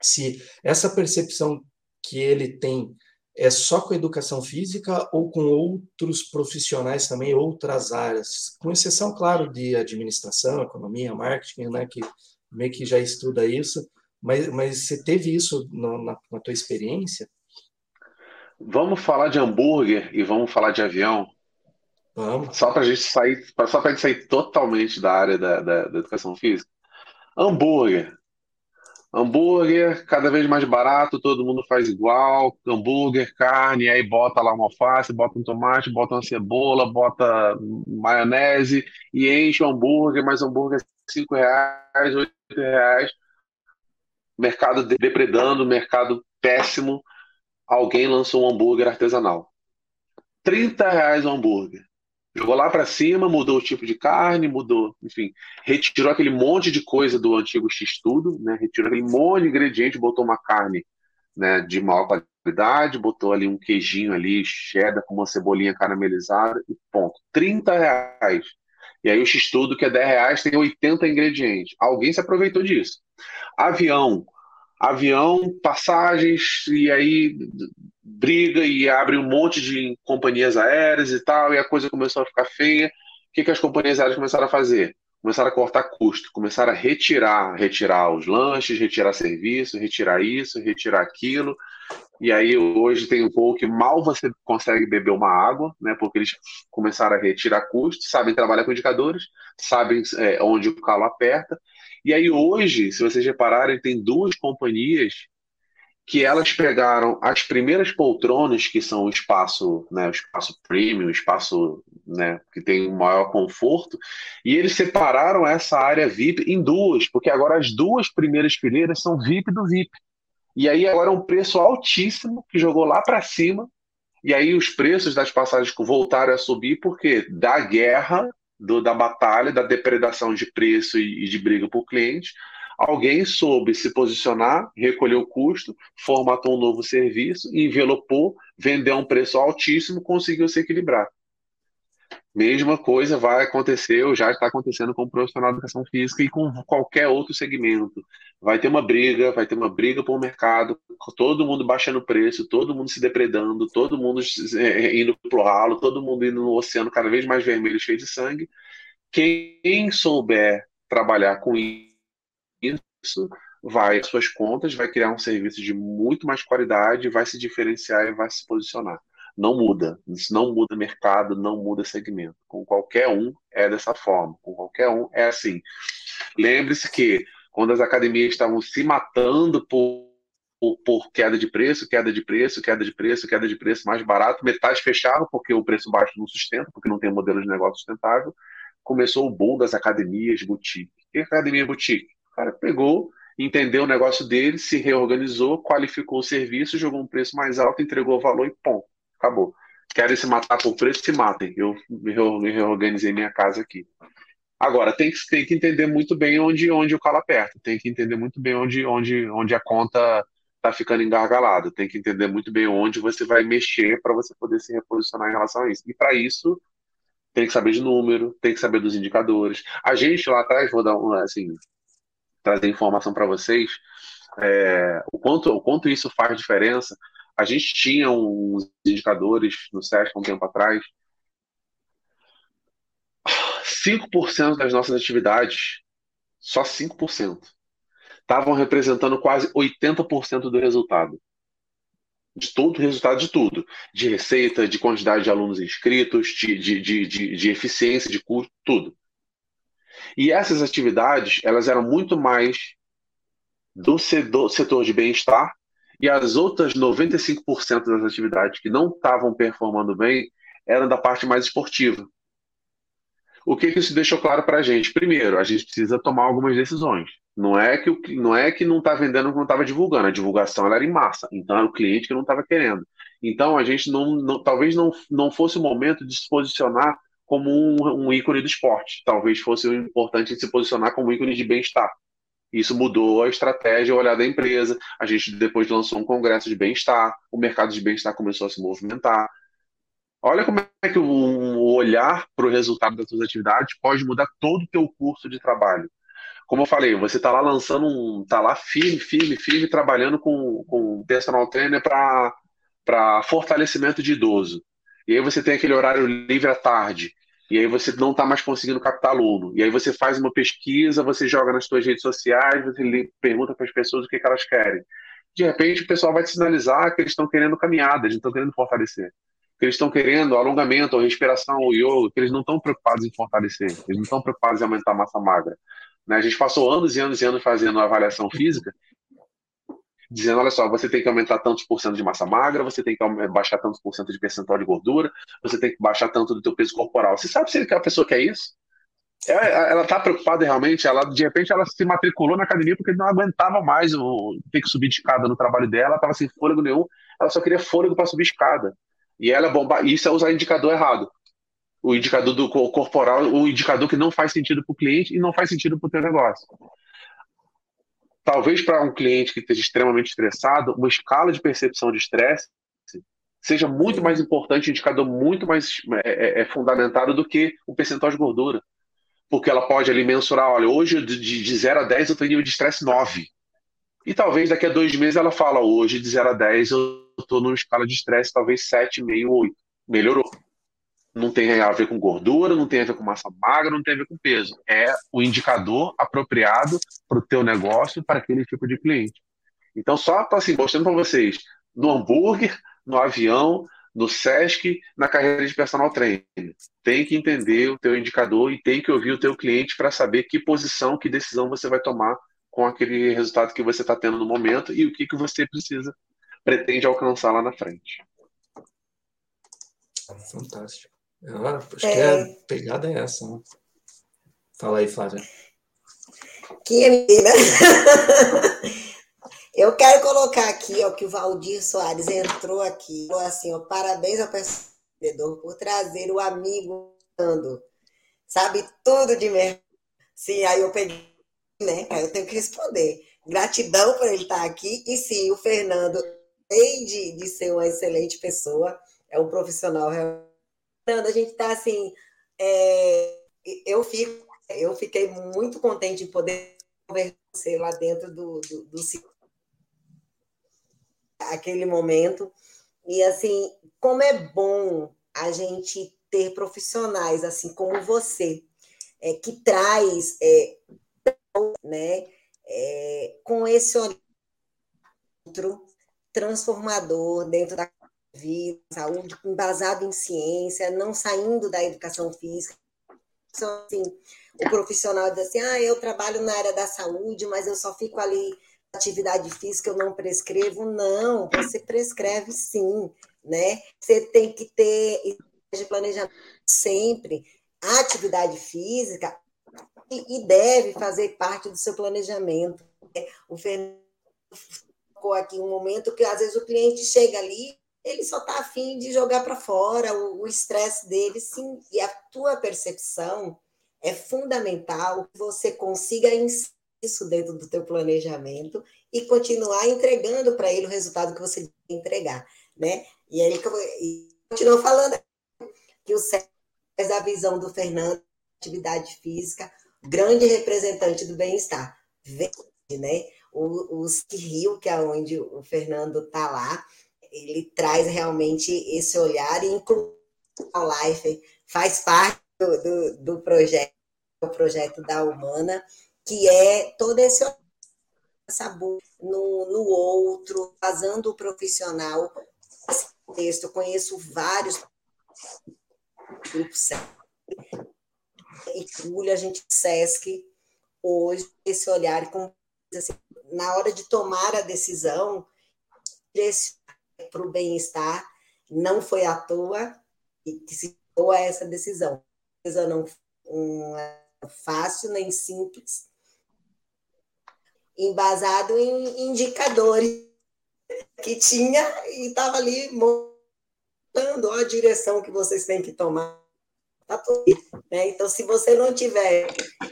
se essa percepção que ele tem é só com educação física ou com outros profissionais também, outras áreas? Com exceção, claro, de administração, economia, marketing, né, que meio que já estuda isso, mas, mas você teve isso no, na, na tua experiência? Vamos falar de hambúrguer e vamos falar de avião? Vamos. Só para a gente sair, só para gente sair totalmente da área da, da, da educação física. Hambúrguer. Hambúrguer, cada vez mais barato, todo mundo faz igual. Hambúrguer, carne, aí bota lá uma alface, bota um tomate, bota uma cebola, bota maionese e enche o hambúrguer, mas hambúrguer é 5 reais, 8 reais. Mercado depredando, mercado péssimo. Alguém lançou um hambúrguer artesanal. 30 reais o hambúrguer. Jogou lá para cima, mudou o tipo de carne, mudou, enfim, retirou aquele monte de coisa do antigo X-Tudo, né? Retirou aquele monte de ingrediente, botou uma carne, né, de maior qualidade, botou ali um queijinho ali, cheddar com uma cebolinha caramelizada e ponto. 30 reais. E aí o X-Tudo, que é 10 reais, tem 80 ingredientes. Alguém se aproveitou disso. Avião, avião, passagens, e aí briga e abre um monte de companhias aéreas e tal, e a coisa começou a ficar feia. O que, que as companhias aéreas começaram a fazer? Começaram a cortar custo, começaram a retirar, retirar os lanches, retirar serviço, retirar isso, retirar aquilo. E aí hoje tem um voo que mal você consegue beber uma água, né? Porque eles começaram a retirar custos, sabem trabalhar com indicadores, sabem é, onde o calo aperta. E aí hoje, se vocês repararem, tem duas companhias que elas pegaram as primeiras poltronas, que são o espaço, né, o espaço premium, o espaço né, que tem maior conforto, e eles separaram essa área VIP em duas, porque agora as duas primeiras fileiras são VIP do VIP. E aí agora é um preço altíssimo que jogou lá para cima, e aí os preços das passagens voltaram a subir porque da guerra, do, da batalha, da depredação de preço e, e de briga por cliente, Alguém soube se posicionar, recolheu o custo, formatou um novo serviço, envelopou, vendeu a um preço altíssimo, conseguiu se equilibrar. Mesma coisa vai acontecer, ou já está acontecendo com o profissional de educação física e com qualquer outro segmento. Vai ter uma briga, vai ter uma briga por mercado, todo mundo baixando o preço, todo mundo se depredando, todo mundo é, indo para o ralo, todo mundo indo no oceano cada vez mais vermelho, cheio de sangue. Quem souber trabalhar com isso, isso, vai suas contas, vai criar um serviço de muito mais qualidade, vai se diferenciar e vai se posicionar. Não muda. Isso não muda mercado, não muda segmento. Com qualquer um é dessa forma. Com qualquer um é assim. Lembre-se que quando as academias estavam se matando por, por, queda de preço, queda de preço, queda de preço, queda de preço mais barato, metade fechava porque o preço baixo não sustenta, porque não tem modelo de negócio sustentável. Começou o boom das academias boutique. Que é academia boutique? O cara pegou entendeu o negócio dele, se reorganizou, qualificou o serviço, jogou um preço mais alto, entregou o valor e pum, acabou. Querem se matar por preço, se matem. Eu me reorganizei minha casa aqui. Agora, tem que, tem que entender muito bem onde, onde o calo aperta, tem que entender muito bem onde, onde, onde a conta está ficando engargalada, tem que entender muito bem onde você vai mexer para você poder se reposicionar em relação a isso. E para isso, tem que saber de número, tem que saber dos indicadores. A gente lá atrás, vou dar um, assim, trazer informação para vocês, é, o, quanto, o quanto isso faz diferença. A gente tinha uns indicadores no SESC um tempo atrás. 5% das nossas atividades, só 5%, estavam representando quase 80% do resultado de todo o resultado de tudo, de receita, de quantidade de alunos inscritos, de, de, de, de, de eficiência, de custo, tudo. E essas atividades, elas eram muito mais do setor, de bem-estar e as outras 95% das atividades que não estavam performando bem eram da parte mais esportiva. O que, que isso deixou claro para a gente? Primeiro, a gente precisa tomar algumas decisões. Não é que não é que não está vendendo não estava divulgando, a divulgação era em massa, então era o cliente que não estava querendo. Então a gente não, não, talvez não, não fosse o momento de se posicionar como um, um ícone do esporte, talvez fosse importante se posicionar como um ícone de bem-estar. Isso mudou a estratégia, o olhar da empresa. A gente depois lançou um congresso de bem-estar, o mercado de bem-estar começou a se movimentar. Olha como é que o olhar para o resultado das suas atividades pode mudar todo o teu curso de trabalho como eu falei, você está lá lançando um. está lá firme, firme, firme, trabalhando com, com personal trainer para fortalecimento de idoso. E aí você tem aquele horário livre à tarde. E aí você não está mais conseguindo captar aluno. E aí você faz uma pesquisa, você joga nas suas redes sociais, você pergunta para as pessoas o que, que elas querem. De repente o pessoal vai te sinalizar que eles estão querendo caminhada, eles estão querendo fortalecer. Que eles estão querendo alongamento, ou respiração, ou yoga, que eles não estão preocupados em fortalecer, eles não estão preocupados em aumentar a massa magra. Né? A gente passou anos e anos e anos fazendo avaliação física, dizendo, olha só, você tem que aumentar tantos por cento de massa magra, você tem que baixar tantos por cento de percentual de gordura, você tem que baixar tanto do teu peso corporal. Você sabe se a pessoa quer isso? Ela está preocupada realmente, ela de repente ela se matriculou na academia porque não aguentava mais o, ter que subir de escada no trabalho dela, estava sem fôlego nenhum, ela só queria fôlego para subir escada. E ela bomba, isso é usar indicador errado o indicador do corporal, o indicador que não faz sentido para o cliente e não faz sentido para o teu negócio. Talvez para um cliente que esteja extremamente estressado, uma escala de percepção de estresse seja muito mais importante, um indicador muito mais é, é, é fundamentado do que o percentual de gordura. Porque ela pode ali mensurar, olha, hoje de, de 0 a 10 eu tenho nível de estresse 9. E talvez daqui a dois meses ela fala, hoje de 0 a 10 eu estou numa escala de estresse talvez 7,5, 8. Melhorou não tem a ver com gordura, não tem a ver com massa magra, não tem a ver com peso. É o indicador apropriado para o teu negócio, para aquele tipo de cliente. Então, só assim, mostrando para vocês, no hambúrguer, no avião, no SESC, na carreira de personal trainer. Tem que entender o teu indicador e tem que ouvir o teu cliente para saber que posição, que decisão você vai tomar com aquele resultado que você está tendo no momento e o que, que você precisa, pretende alcançar lá na frente. Fantástico. Ah, acho é... que a pegada é essa. Né? Fala aí, Flávia. Que menina! Eu quero colocar aqui ó, que o Valdir Soares entrou aqui, falou assim: ó, parabéns ao percebedor por trazer o amigo Fernando. Sabe tudo de mim. Sim, aí eu peguei, né? Aí eu tenho que responder. Gratidão por ele estar aqui. E sim, o Fernando, além de, de ser uma excelente pessoa, é um profissional realmente a gente está assim. É, eu, fico, eu fiquei muito contente em poder conversar lá dentro do, do, do aquele momento. E assim, como é bom a gente ter profissionais assim como você, é, que traz é, né, é, com esse outro transformador dentro da vida, saúde, embasado em ciência, não saindo da educação física. Então, assim, o profissional diz assim, ah, eu trabalho na área da saúde, mas eu só fico ali atividade física, eu não prescrevo. Não, você prescreve sim, né? Você tem que ter de planejamento sempre. A atividade física e deve fazer parte do seu planejamento, O Fernando ficou aqui um momento que às vezes o cliente chega ali, ele só está afim de jogar para fora o estresse dele, sim, e a tua percepção é fundamental que você consiga isso dentro do teu planejamento e continuar entregando para ele o resultado que você entregar, né? E aí continuou falando que o Sérgio a visão do Fernando, atividade física, grande representante do bem-estar. Né? O, o Rio, que é onde o Fernando está lá, ele traz realmente esse olhar e inclui a Life, faz parte do, do, do projeto, o projeto da Humana, que é todo esse essa no, no outro, fazendo o profissional. Esse texto, conheço vários grupos e a gente SESC hoje esse olhar com assim, na hora de tomar a decisão para o bem-estar não foi à toa que se a essa decisão. Não um, fácil nem simples, embasado em indicadores que tinha e estava ali mostrando a direção que vocês têm que tomar. Tá tudo, né? Então, se você não tiver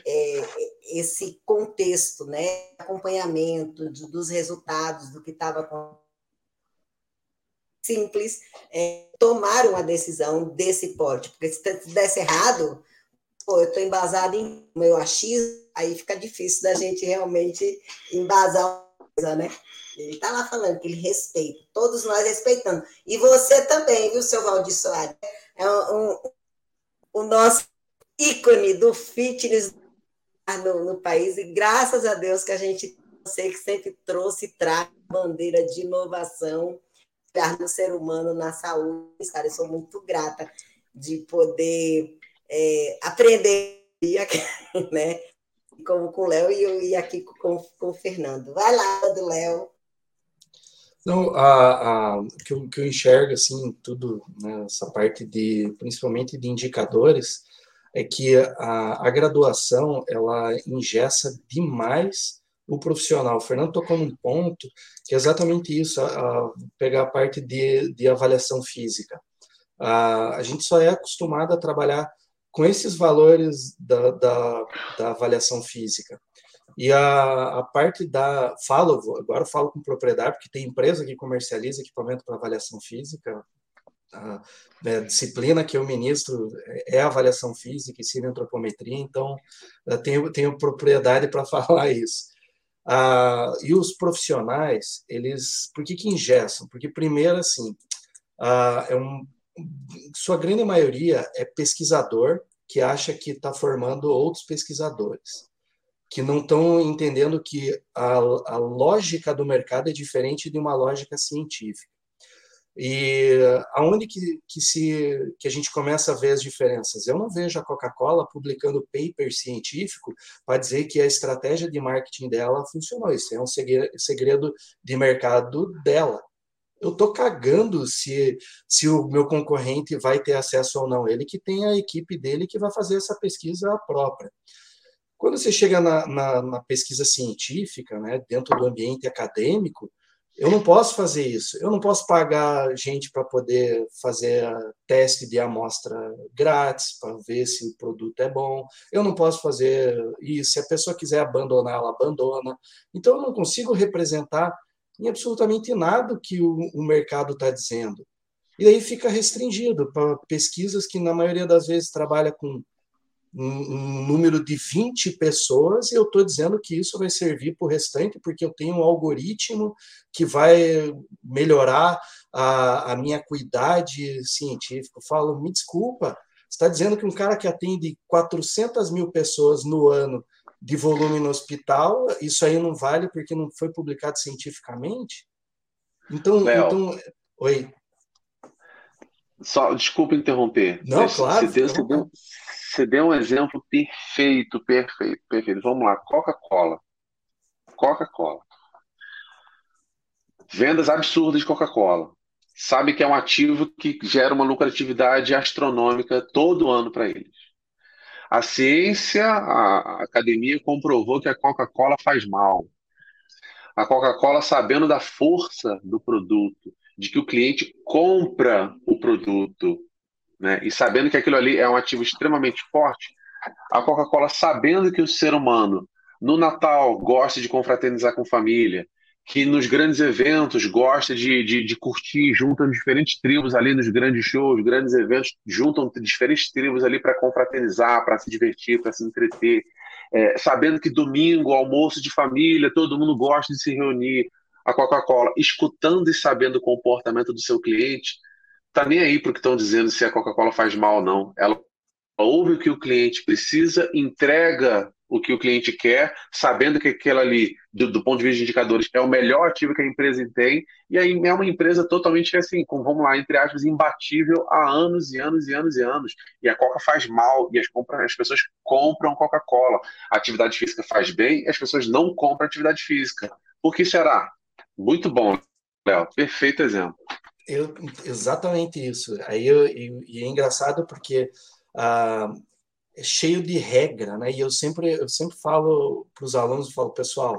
é, esse contexto, né, acompanhamento dos resultados do que estava simples, é, tomar uma decisão desse porte, porque se desse errado, pô, eu estou embasado em meu achismo, aí fica difícil da gente realmente embasar uma coisa, né? Ele está lá falando que ele respeita, todos nós respeitando. E você também, viu, seu Valdir Soares? É um, um, o nosso ícone do fitness no, no, país, e graças a Deus que a gente, você que sempre trouxe e traz bandeira de inovação no ser humano, na saúde, cara, eu sou muito grata de poder é, aprender né? Como com o Léo e, e aqui com, com o Fernando. Vai lá, do Léo. Não, a, a, que eu, que eu enxergo, assim, tudo, né, essa parte de, principalmente de indicadores, é que a, a graduação, ela ingessa demais o profissional. O Fernando tocou num ponto que é exatamente isso, a, a pegar a parte de, de avaliação física. A, a gente só é acostumado a trabalhar com esses valores da, da, da avaliação física. E a, a, parte da. Falo, agora falo com propriedade, porque tem empresa que comercializa equipamento para avaliação física. A, a, disciplina que eu ministro é avaliação física e antropometria, então tenho, tenho propriedade para falar isso. Ah, e os profissionais, eles. Por que, que ingessam? Porque, primeiro, assim, ah, é um, sua grande maioria é pesquisador que acha que está formando outros pesquisadores, que não estão entendendo que a, a lógica do mercado é diferente de uma lógica científica. E aonde que, que, se, que a gente começa a ver as diferenças? Eu não vejo a Coca-Cola publicando paper científico para dizer que a estratégia de marketing dela funcionou. Isso é um segredo de mercado dela eu tô cagando se, se o meu concorrente vai ter acesso ou não. Ele que tem a equipe dele que vai fazer essa pesquisa própria. Quando você chega na, na, na pesquisa científica, né, dentro do ambiente acadêmico, eu não posso fazer isso. Eu não posso pagar gente para poder fazer teste de amostra grátis, para ver se o produto é bom. Eu não posso fazer isso. Se a pessoa quiser abandonar, ela abandona. Então, eu não consigo representar em absolutamente nada que o, o mercado está dizendo. E aí fica restringido para pesquisas que, na maioria das vezes, trabalha com um, um número de 20 pessoas, e eu estou dizendo que isso vai servir para o restante, porque eu tenho um algoritmo que vai melhorar a, a minha acuidade científica. Eu falo, me desculpa, está dizendo que um cara que atende 400 mil pessoas no ano de volume no hospital, isso aí não vale porque não foi publicado cientificamente? Então, Léo, então oi. Só, desculpa interromper. Não, claro. Você deu, você, deu, você deu um exemplo perfeito, perfeito, perfeito. Vamos lá, Coca-Cola. Coca-Cola. Vendas absurdas de Coca-Cola. Sabe que é um ativo que gera uma lucratividade astronômica todo ano para eles. A ciência, a academia comprovou que a Coca-Cola faz mal. A Coca-Cola sabendo da força do produto, de que o cliente compra o produto, né? E sabendo que aquilo ali é um ativo extremamente forte, a Coca-Cola sabendo que o ser humano no Natal gosta de confraternizar com família, que nos grandes eventos gosta de, de, de, curtir, juntam diferentes tribos ali nos grandes shows, grandes eventos, juntam diferentes tribos ali para confraternizar, para se divertir, para se entreter, é, sabendo que domingo, almoço de família, todo mundo gosta de se reunir, a Coca-Cola, escutando e sabendo o comportamento do seu cliente, tá nem aí para o que estão dizendo se a Coca-Cola faz mal ou não. Ela ouve o que o cliente precisa, entrega o que o cliente quer, sabendo que aquilo ali, do, do, ponto de vista de indicadores, é o melhor ativo que a empresa tem, e aí é uma empresa totalmente assim, com, vamos lá, entre aspas, imbatível há anos e anos e anos e anos. E a Coca faz mal, e as, compram, as pessoas compram Coca-Cola. Atividade física faz bem, e as pessoas não compram atividade física. Por que será? Muito bom, Léo. Perfeito exemplo. Eu, exatamente isso. Aí eu, eu, e é engraçado porque ah, é cheio de regra, né? E eu sempre, eu sempre falo para os alunos, eu falo, pessoal,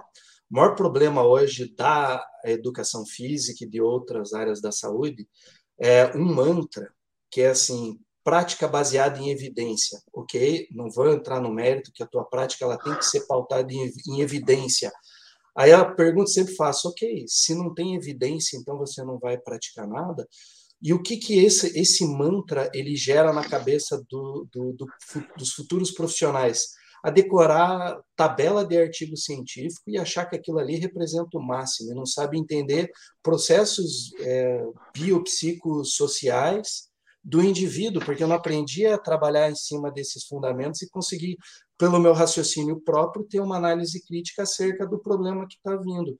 o maior problema hoje da educação física e de outras áreas da saúde é um mantra que é assim, prática baseada em evidência, ok? Não vou entrar no mérito que a tua prática ela tem que ser pautada em, em evidência. Aí a pergunta sempre faço, ok, se não tem evidência, então você não vai praticar nada? E o que que esse, esse mantra ele gera na cabeça do, do, do, dos futuros profissionais? A decorar tabela de artigo científico e achar que aquilo ali representa o máximo, e não sabe entender processos é, biopsicossociais do indivíduo, porque eu não aprendi a trabalhar em cima desses fundamentos e conseguir, pelo meu raciocínio próprio, ter uma análise crítica acerca do problema que está vindo.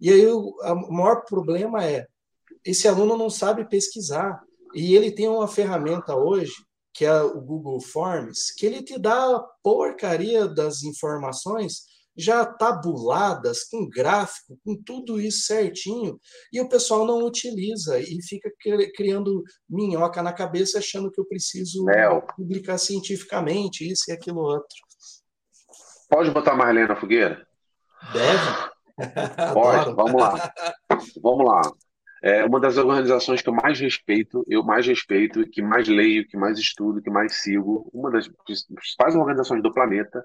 E aí o maior problema é esse aluno não sabe pesquisar. E ele tem uma ferramenta hoje, que é o Google Forms, que ele te dá a porcaria das informações já tabuladas, com gráfico, com tudo isso certinho, e o pessoal não utiliza e fica criando minhoca na cabeça achando que eu preciso publicar cientificamente isso e aquilo outro. Pode botar Marlene na fogueira? Deve. Pode, vamos lá. Vamos lá. É uma das organizações que eu mais respeito, eu mais respeito, que mais leio, que mais estudo, que mais sigo, uma das principais organizações do planeta,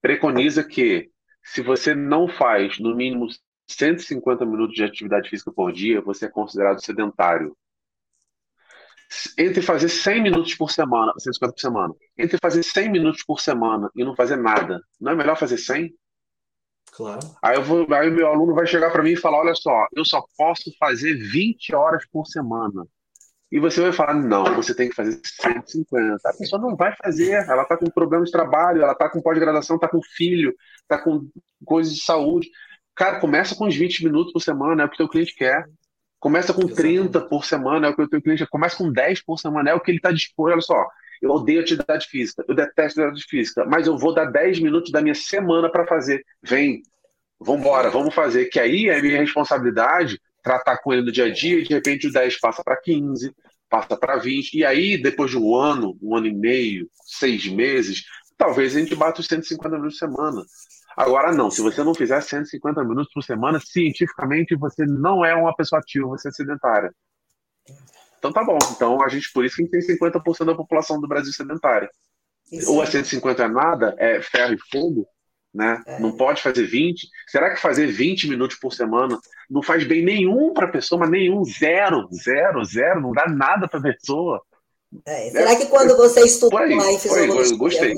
preconiza que se você não faz no mínimo 150 minutos de atividade física por dia, você é considerado sedentário. Entre fazer 100 minutos por semana, 150 por semana, entre fazer 100 minutos por semana e não fazer nada, não é melhor fazer 100? Claro. Aí, eu vou, aí meu aluno vai chegar para mim e falar: olha só, eu só posso fazer 20 horas por semana. E você vai falar: não, você tem que fazer 150. A pessoa não vai fazer, ela está com problema de trabalho, ela está com pós-graduação, está com filho, está com coisas de saúde. Cara, começa com uns 20 minutos por semana, é o que o teu cliente quer. Começa com Exatamente. 30 por semana, é o que o teu cliente quer. Começa com 10 por semana, é o que ele está disposto. Olha só, eu odeio atividade física, eu detesto atividade física, mas eu vou dar 10 minutos da minha semana para fazer. Vem, vamos embora, vamos fazer. Que aí é minha responsabilidade tratar com ele no dia a dia e de repente o 10 passa para 15, passa para 20. E aí, depois de um ano, um ano e meio, seis meses, talvez a gente bata os 150 minutos por semana. Agora, não, se você não fizer 150 minutos por semana, cientificamente você não é uma pessoa ativa, você é sedentária. Então tá bom. Então a gente, por isso que a gente tem 50% da população do Brasil sedentária. Isso Ou é 150 é nada, é ferro e fogo, né? É. Não pode fazer 20. Será que fazer 20 minutos por semana não faz bem nenhum para a pessoa, mas nenhum, zero, zero, zero, não dá nada para a pessoa. É. Será que quando você estudou lá em fisiologia, você,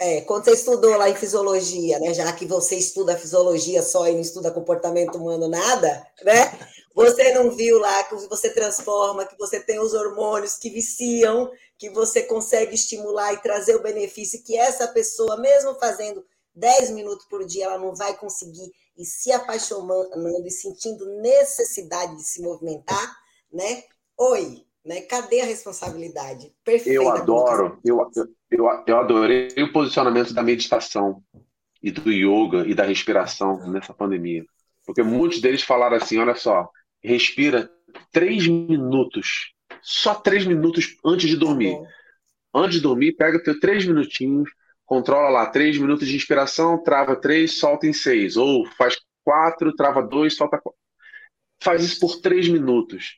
é, quando você estudou lá em fisiologia, né, já que você estuda fisiologia só e não estuda comportamento humano nada, né? Você não viu lá que você transforma, que você tem os hormônios que viciam, que você consegue estimular e trazer o benefício que essa pessoa, mesmo fazendo 10 minutos por dia, ela não vai conseguir e se apaixonando e sentindo necessidade de se movimentar, né? Oi, né? Cadê a responsabilidade? Perfeito. Eu adoro, eu, eu, eu adorei o posicionamento da meditação e do yoga e da respiração nessa pandemia. Porque muitos deles falaram assim: olha só, respira três minutos, só três minutos antes de dormir. Tá antes de dormir, pega teu três minutinhos, controla lá três minutos de inspiração, trava três, solta em seis, ou faz quatro, trava dois, solta quatro. Faz isso por três minutos.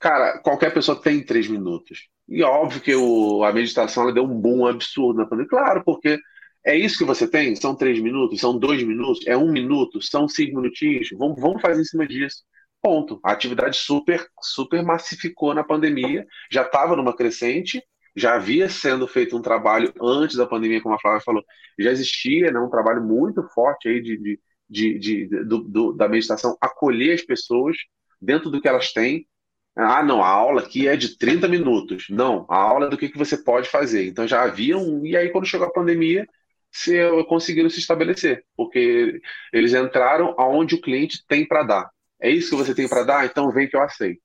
Cara, qualquer pessoa tem três minutos. E óbvio que o, a meditação ela deu um boom absurdo na pandemia. Claro, porque é isso que você tem? São três minutos? São dois minutos? É um minuto? São cinco minutinhos? Vamos, vamos fazer em cima disso. Ponto. A atividade super, super massificou na pandemia, já estava numa crescente, já havia sendo feito um trabalho antes da pandemia, como a Flávia falou, já existia né, um trabalho muito forte aí de, de, de, de do, do, da meditação, acolher as pessoas dentro do que elas têm. Ah, não, a aula aqui é de 30 minutos. Não, a aula é do que, que você pode fazer. Então já havia um. E aí, quando chegou a pandemia, se conseguiram se estabelecer, porque eles entraram aonde o cliente tem para dar. É isso que você tem para dar? Então vem que eu aceito.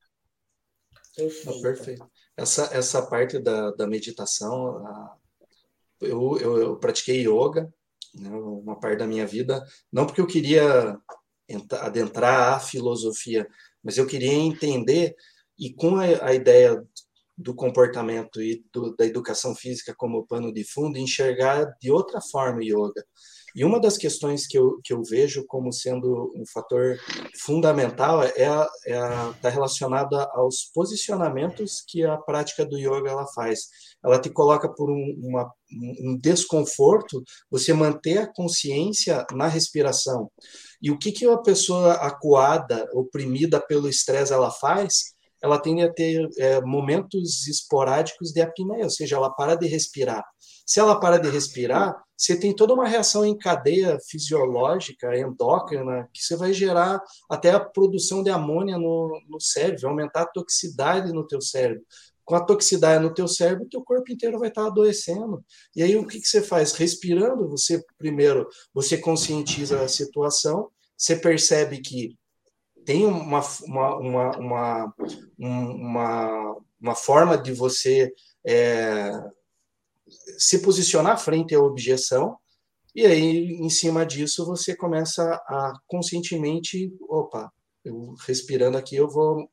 Perfeito. perfeito. Essa, essa parte da, da meditação, eu, eu, eu pratiquei yoga, né, uma parte da minha vida, não porque eu queria adentrar a filosofia, mas eu queria entender, e com a, a ideia do comportamento e do, da educação física como pano de fundo, enxergar de outra forma o yoga. E uma das questões que eu, que eu vejo como sendo um fator fundamental é a, é tá relacionada aos posicionamentos que a prática do yoga ela faz. Ela te coloca por um, uma, um desconforto você manter a consciência na respiração. E o que, que a pessoa acuada, oprimida pelo estresse, ela faz? ela tende a ter é, momentos esporádicos de apneia, ou seja, ela para de respirar. Se ela para de respirar, você tem toda uma reação em cadeia fisiológica, endócrina, que você vai gerar até a produção de amônia no, no cérebro, aumentar a toxicidade no teu cérebro. Com a toxicidade no teu cérebro, teu corpo inteiro vai estar adoecendo. E aí o que, que você faz? Respirando, você primeiro, você conscientiza a situação, você percebe que tem uma, uma, uma, uma, uma, uma forma de você é, se posicionar frente à objeção, e aí, em cima disso, você começa a conscientemente, opa, eu respirando aqui, eu vou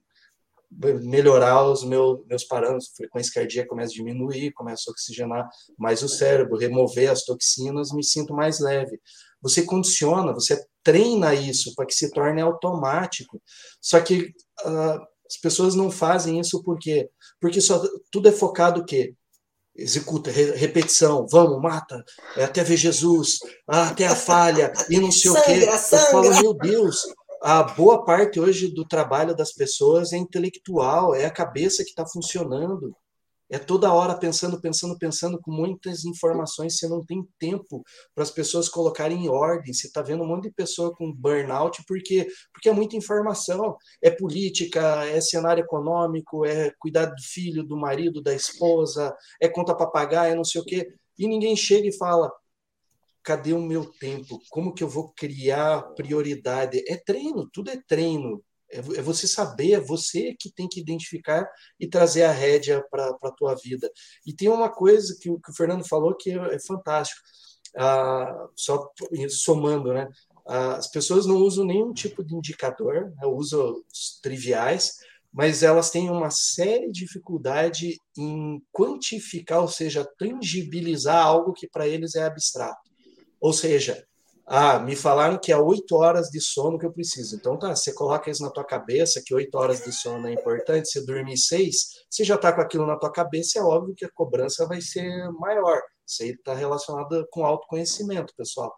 melhorar os meus, meus parâmetros, frequência cardíaca começa a diminuir, começa a oxigenar mais o cérebro, remover as toxinas, me sinto mais leve. Você condiciona, você treina isso para que se torne automático. Só que uh, as pessoas não fazem isso por quê? Porque só, tudo é focado o quê? Executa, re, repetição, vamos, mata, é, até ver Jesus, ah, até a falha, e não sei sangra, o quê. Sangra. Eu falo, meu Deus, a boa parte hoje do trabalho das pessoas é intelectual, é a cabeça que está funcionando é toda hora pensando, pensando, pensando, com muitas informações, você não tem tempo para as pessoas colocarem em ordem. Você está vendo um monte de pessoa com burnout porque, porque é muita informação. É política, é cenário econômico, é cuidar do filho, do marido, da esposa, é conta para pagar, é não sei o quê. E ninguém chega e fala: cadê o meu tempo? Como que eu vou criar prioridade? É treino, tudo é treino. É, é você saber, é você que tem que identificar e trazer a rédea para a tua vida. E tem uma coisa que, que o Fernando falou que é, é fantástico, ah, só somando, né? Ah, as pessoas não usam nenhum tipo de indicador, né? usam os triviais, mas elas têm uma séria dificuldade em quantificar, ou seja, tangibilizar algo que para eles é abstrato. Ou seja, ah, me falaram que é oito horas de sono que eu preciso. Então tá, você coloca isso na tua cabeça, que oito horas de sono é importante, você dormir seis, você já está com aquilo na tua cabeça, é óbvio que a cobrança vai ser maior. Isso aí está relacionado com autoconhecimento, pessoal.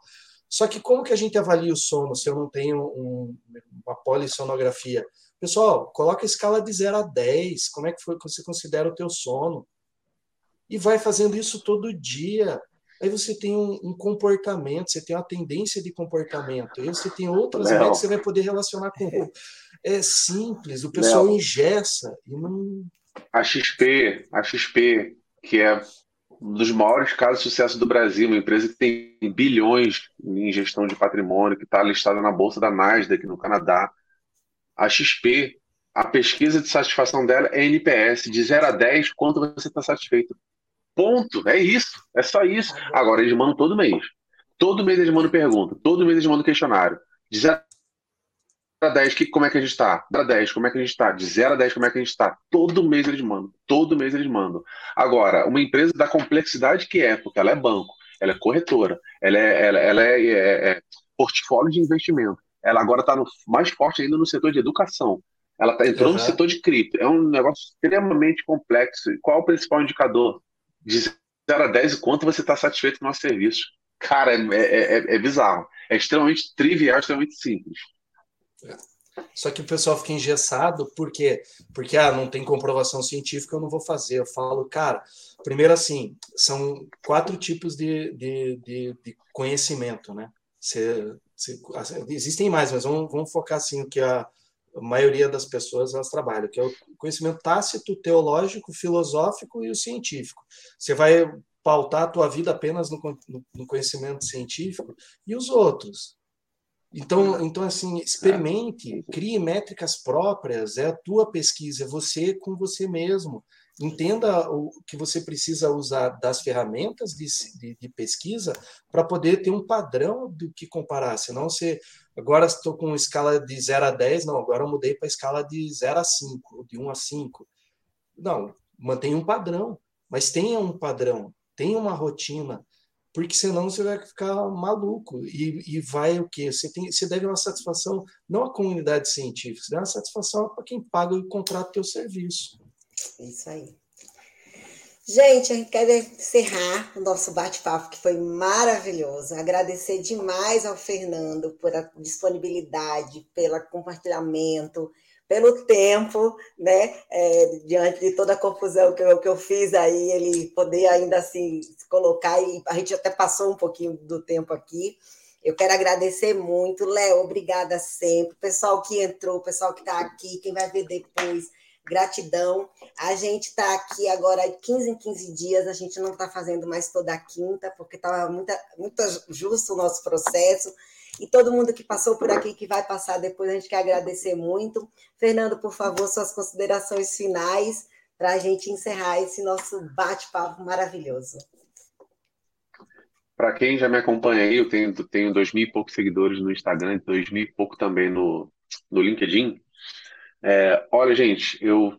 Só que como que a gente avalia o sono se eu não tenho um, uma polissonografia? Pessoal, coloca a escala de 0 a 10. Como é que foi que você considera o teu sono? E vai fazendo isso todo dia. Aí você tem um, um, comportamento, você tem uma tendência de comportamento, aí você tem outras áreas que você vai poder relacionar com. É simples, o pessoal ingessa e não. A XP, a XP, que é um dos maiores casos de sucesso do Brasil, uma empresa que tem bilhões em gestão de patrimônio, que está listada na bolsa da Nasdaq no Canadá. A XP, a pesquisa de satisfação dela é NPS, de 0 a 10, quanto você está satisfeito? Ponto. É isso. É só isso. Agora, eles mandam todo mês. Todo mês eles mandam pergunta. Todo mês eles mandam questionário. De 0 a 10, que, como é que a gente está? De 0 a 10, como é que a gente está? De 0 a 10, como é que a gente está? Todo mês eles mandam. Todo mês eles mandam. Agora, uma empresa da complexidade que é, porque ela é banco, ela é corretora, ela é, ela, ela é, é, é portfólio de investimento, ela agora está mais forte ainda no setor de educação. Ela tá, entrou uhum. no setor de cripto. É um negócio extremamente complexo. E qual é o principal indicador? De 0 a 10, o quanto você está satisfeito com o nosso serviço. Cara, é, é, é, é, bizarro. É extremamente trivial, extremamente simples. É. Só que o pessoal fica engessado, por quê? Porque ah, não tem comprovação científica, eu não vou fazer. Eu falo, cara, primeiro assim, são quatro tipos de, de, de, de conhecimento, né? Existem mais, mas vamos, vamos focar assim o que a, a maioria das pessoas elas trabalham, que é o conhecimento tácito, teológico, filosófico e o científico. Você vai pautar a tua vida apenas no, no conhecimento científico e os outros. Então, então assim, experimente, crie métricas próprias, é a tua pesquisa, é você com você mesmo. Entenda o que você precisa usar das ferramentas de, de, de pesquisa para poder ter um padrão do que comparar. Senão você Agora estou com escala de 0 a 10, não, agora eu mudei para escala de 0 a 5, de 1 a 5. Não, mantenha um padrão, mas tenha um padrão, tenha uma rotina, porque senão você vai ficar maluco e, e vai o quê? Você, tem, você deve uma satisfação não à comunidade científica, você deve uma satisfação para quem paga e contrata o teu serviço. Isso aí. Gente, a gente quer encerrar o nosso bate-papo, que foi maravilhoso. Agradecer demais ao Fernando por a disponibilidade, pelo compartilhamento, pelo tempo, né? É, diante de toda a confusão que eu, que eu fiz aí, ele poder ainda assim se colocar, e a gente até passou um pouquinho do tempo aqui. Eu quero agradecer muito, Léo, obrigada sempre. Pessoal que entrou, pessoal que está aqui, quem vai ver depois Gratidão. A gente está aqui agora 15 em 15 dias, a gente não está fazendo mais toda quinta, porque estava muito, muito justo o nosso processo. E todo mundo que passou por aqui, que vai passar depois, a gente quer agradecer muito. Fernando, por favor, suas considerações finais para a gente encerrar esse nosso bate-papo maravilhoso. Para quem já me acompanha aí, eu tenho, tenho dois mil e poucos seguidores no Instagram, dois mil e pouco também no, no LinkedIn. É, olha, gente, eu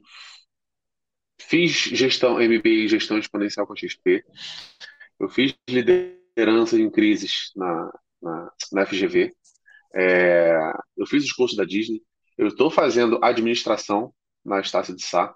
fiz gestão MBA em gestão exponencial com a XP. Eu fiz liderança em crises na, na, na FGV. É, eu fiz os cursos da Disney. Eu estou fazendo administração na Estácio de Sá.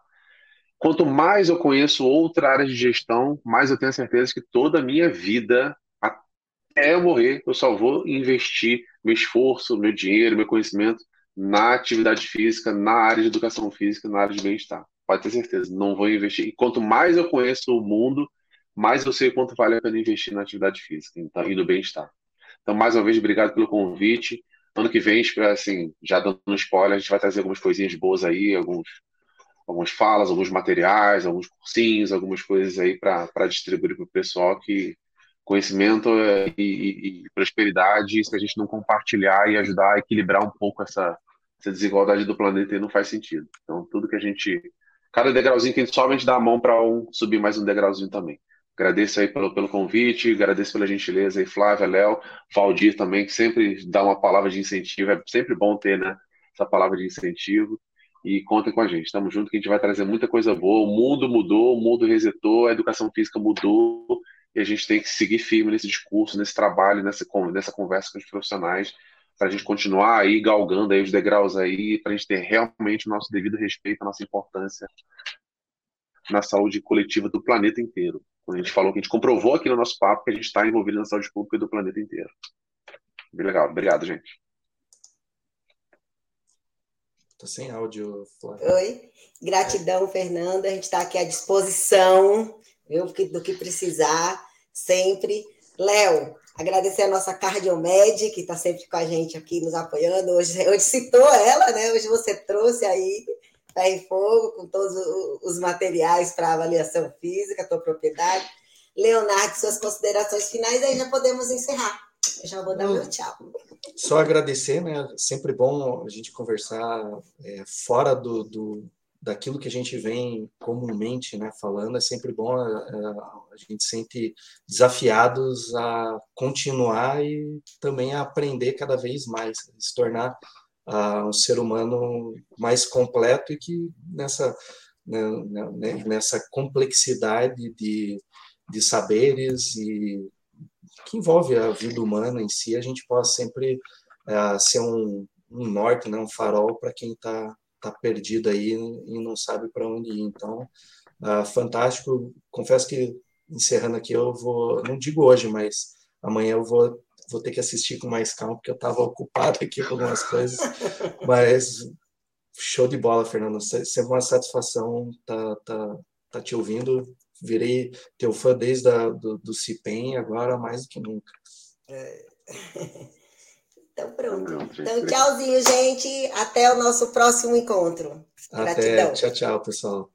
Quanto mais eu conheço outra área de gestão, mais eu tenho certeza que toda a minha vida, até eu morrer, eu só vou investir meu esforço, meu dinheiro, meu conhecimento na atividade física, na área de educação física, na área de bem-estar. Pode ter certeza, não vou investir. E quanto mais eu conheço o mundo, mais eu sei quanto vale a pena investir na atividade física então, e no bem-estar. Então, mais uma vez, obrigado pelo convite. Ano que vem, assim, já dando um spoiler, a gente vai trazer algumas coisinhas boas aí, alguns, algumas falas, alguns materiais, alguns cursinhos, algumas coisas aí para distribuir para o pessoal que conhecimento e, e, e, prosperidade, se a gente não compartilhar e ajudar a equilibrar um pouco essa, essa desigualdade do planeta, não faz sentido. Então, tudo que a gente. Cada degrauzinho que a gente sobe, a gente dá a mão para um subir mais um degrauzinho também. Agradeço aí pelo, pelo convite, agradeço pela gentileza aí, Flávia, Léo, Valdir também, que sempre dá uma palavra de incentivo. É sempre bom ter né, essa palavra de incentivo. E contem com a gente. Estamos juntos que a gente vai trazer muita coisa boa. O mundo mudou, o mundo resetou, a educação física mudou e a gente tem que seguir firme nesse discurso, nesse trabalho, nessa, nessa conversa com os profissionais, para a gente continuar aí galgando aí os degraus aí, para a gente ter realmente o nosso devido respeito, a nossa importância na saúde coletiva do planeta inteiro. Quando a gente falou que a gente comprovou aqui no nosso papo que a gente está envolvido na saúde pública do planeta inteiro. Bem legal. Obrigado, gente. Tô sem áudio, Flávio. Oi. Gratidão, Fernanda. A gente está aqui à disposição viu? Do que precisar, sempre. Léo, agradecer a nossa Cardiomed, que está sempre com a gente aqui nos apoiando. Hoje, hoje citou ela, né? Hoje você trouxe aí tá em fogo com todos os materiais para avaliação física, tua propriedade. Leonardo, suas considerações finais, aí já podemos encerrar. Eu já vou dar meu tchau. Só agradecer, né? Sempre bom a gente conversar é, fora do, do, daquilo que a gente vem comumente né, falando, é sempre bom, a, a, gente sente desafiados a continuar e também a aprender cada vez mais, se tornar uh, um ser humano mais completo e que nessa, né, né, nessa complexidade de, de saberes e que envolve a vida humana em si, a gente possa sempre é, ser um, um norte, né, um farol para quem está tá perdido aí e não sabe para onde ir. Então, uh, fantástico. Confesso que encerrando aqui eu vou, não digo hoje, mas amanhã eu vou vou ter que assistir com mais calma porque eu estava ocupado aqui com algumas coisas, mas show de bola, Fernando. Sempre uma satisfação tá, tá, tá te ouvindo. Virei teu fã desde a, do, do CIPEM, agora mais do que nunca. É. Então, pronto. Então, tchauzinho, gente. Até o nosso próximo encontro. Até. Gratidão. Tchau, tchau, pessoal.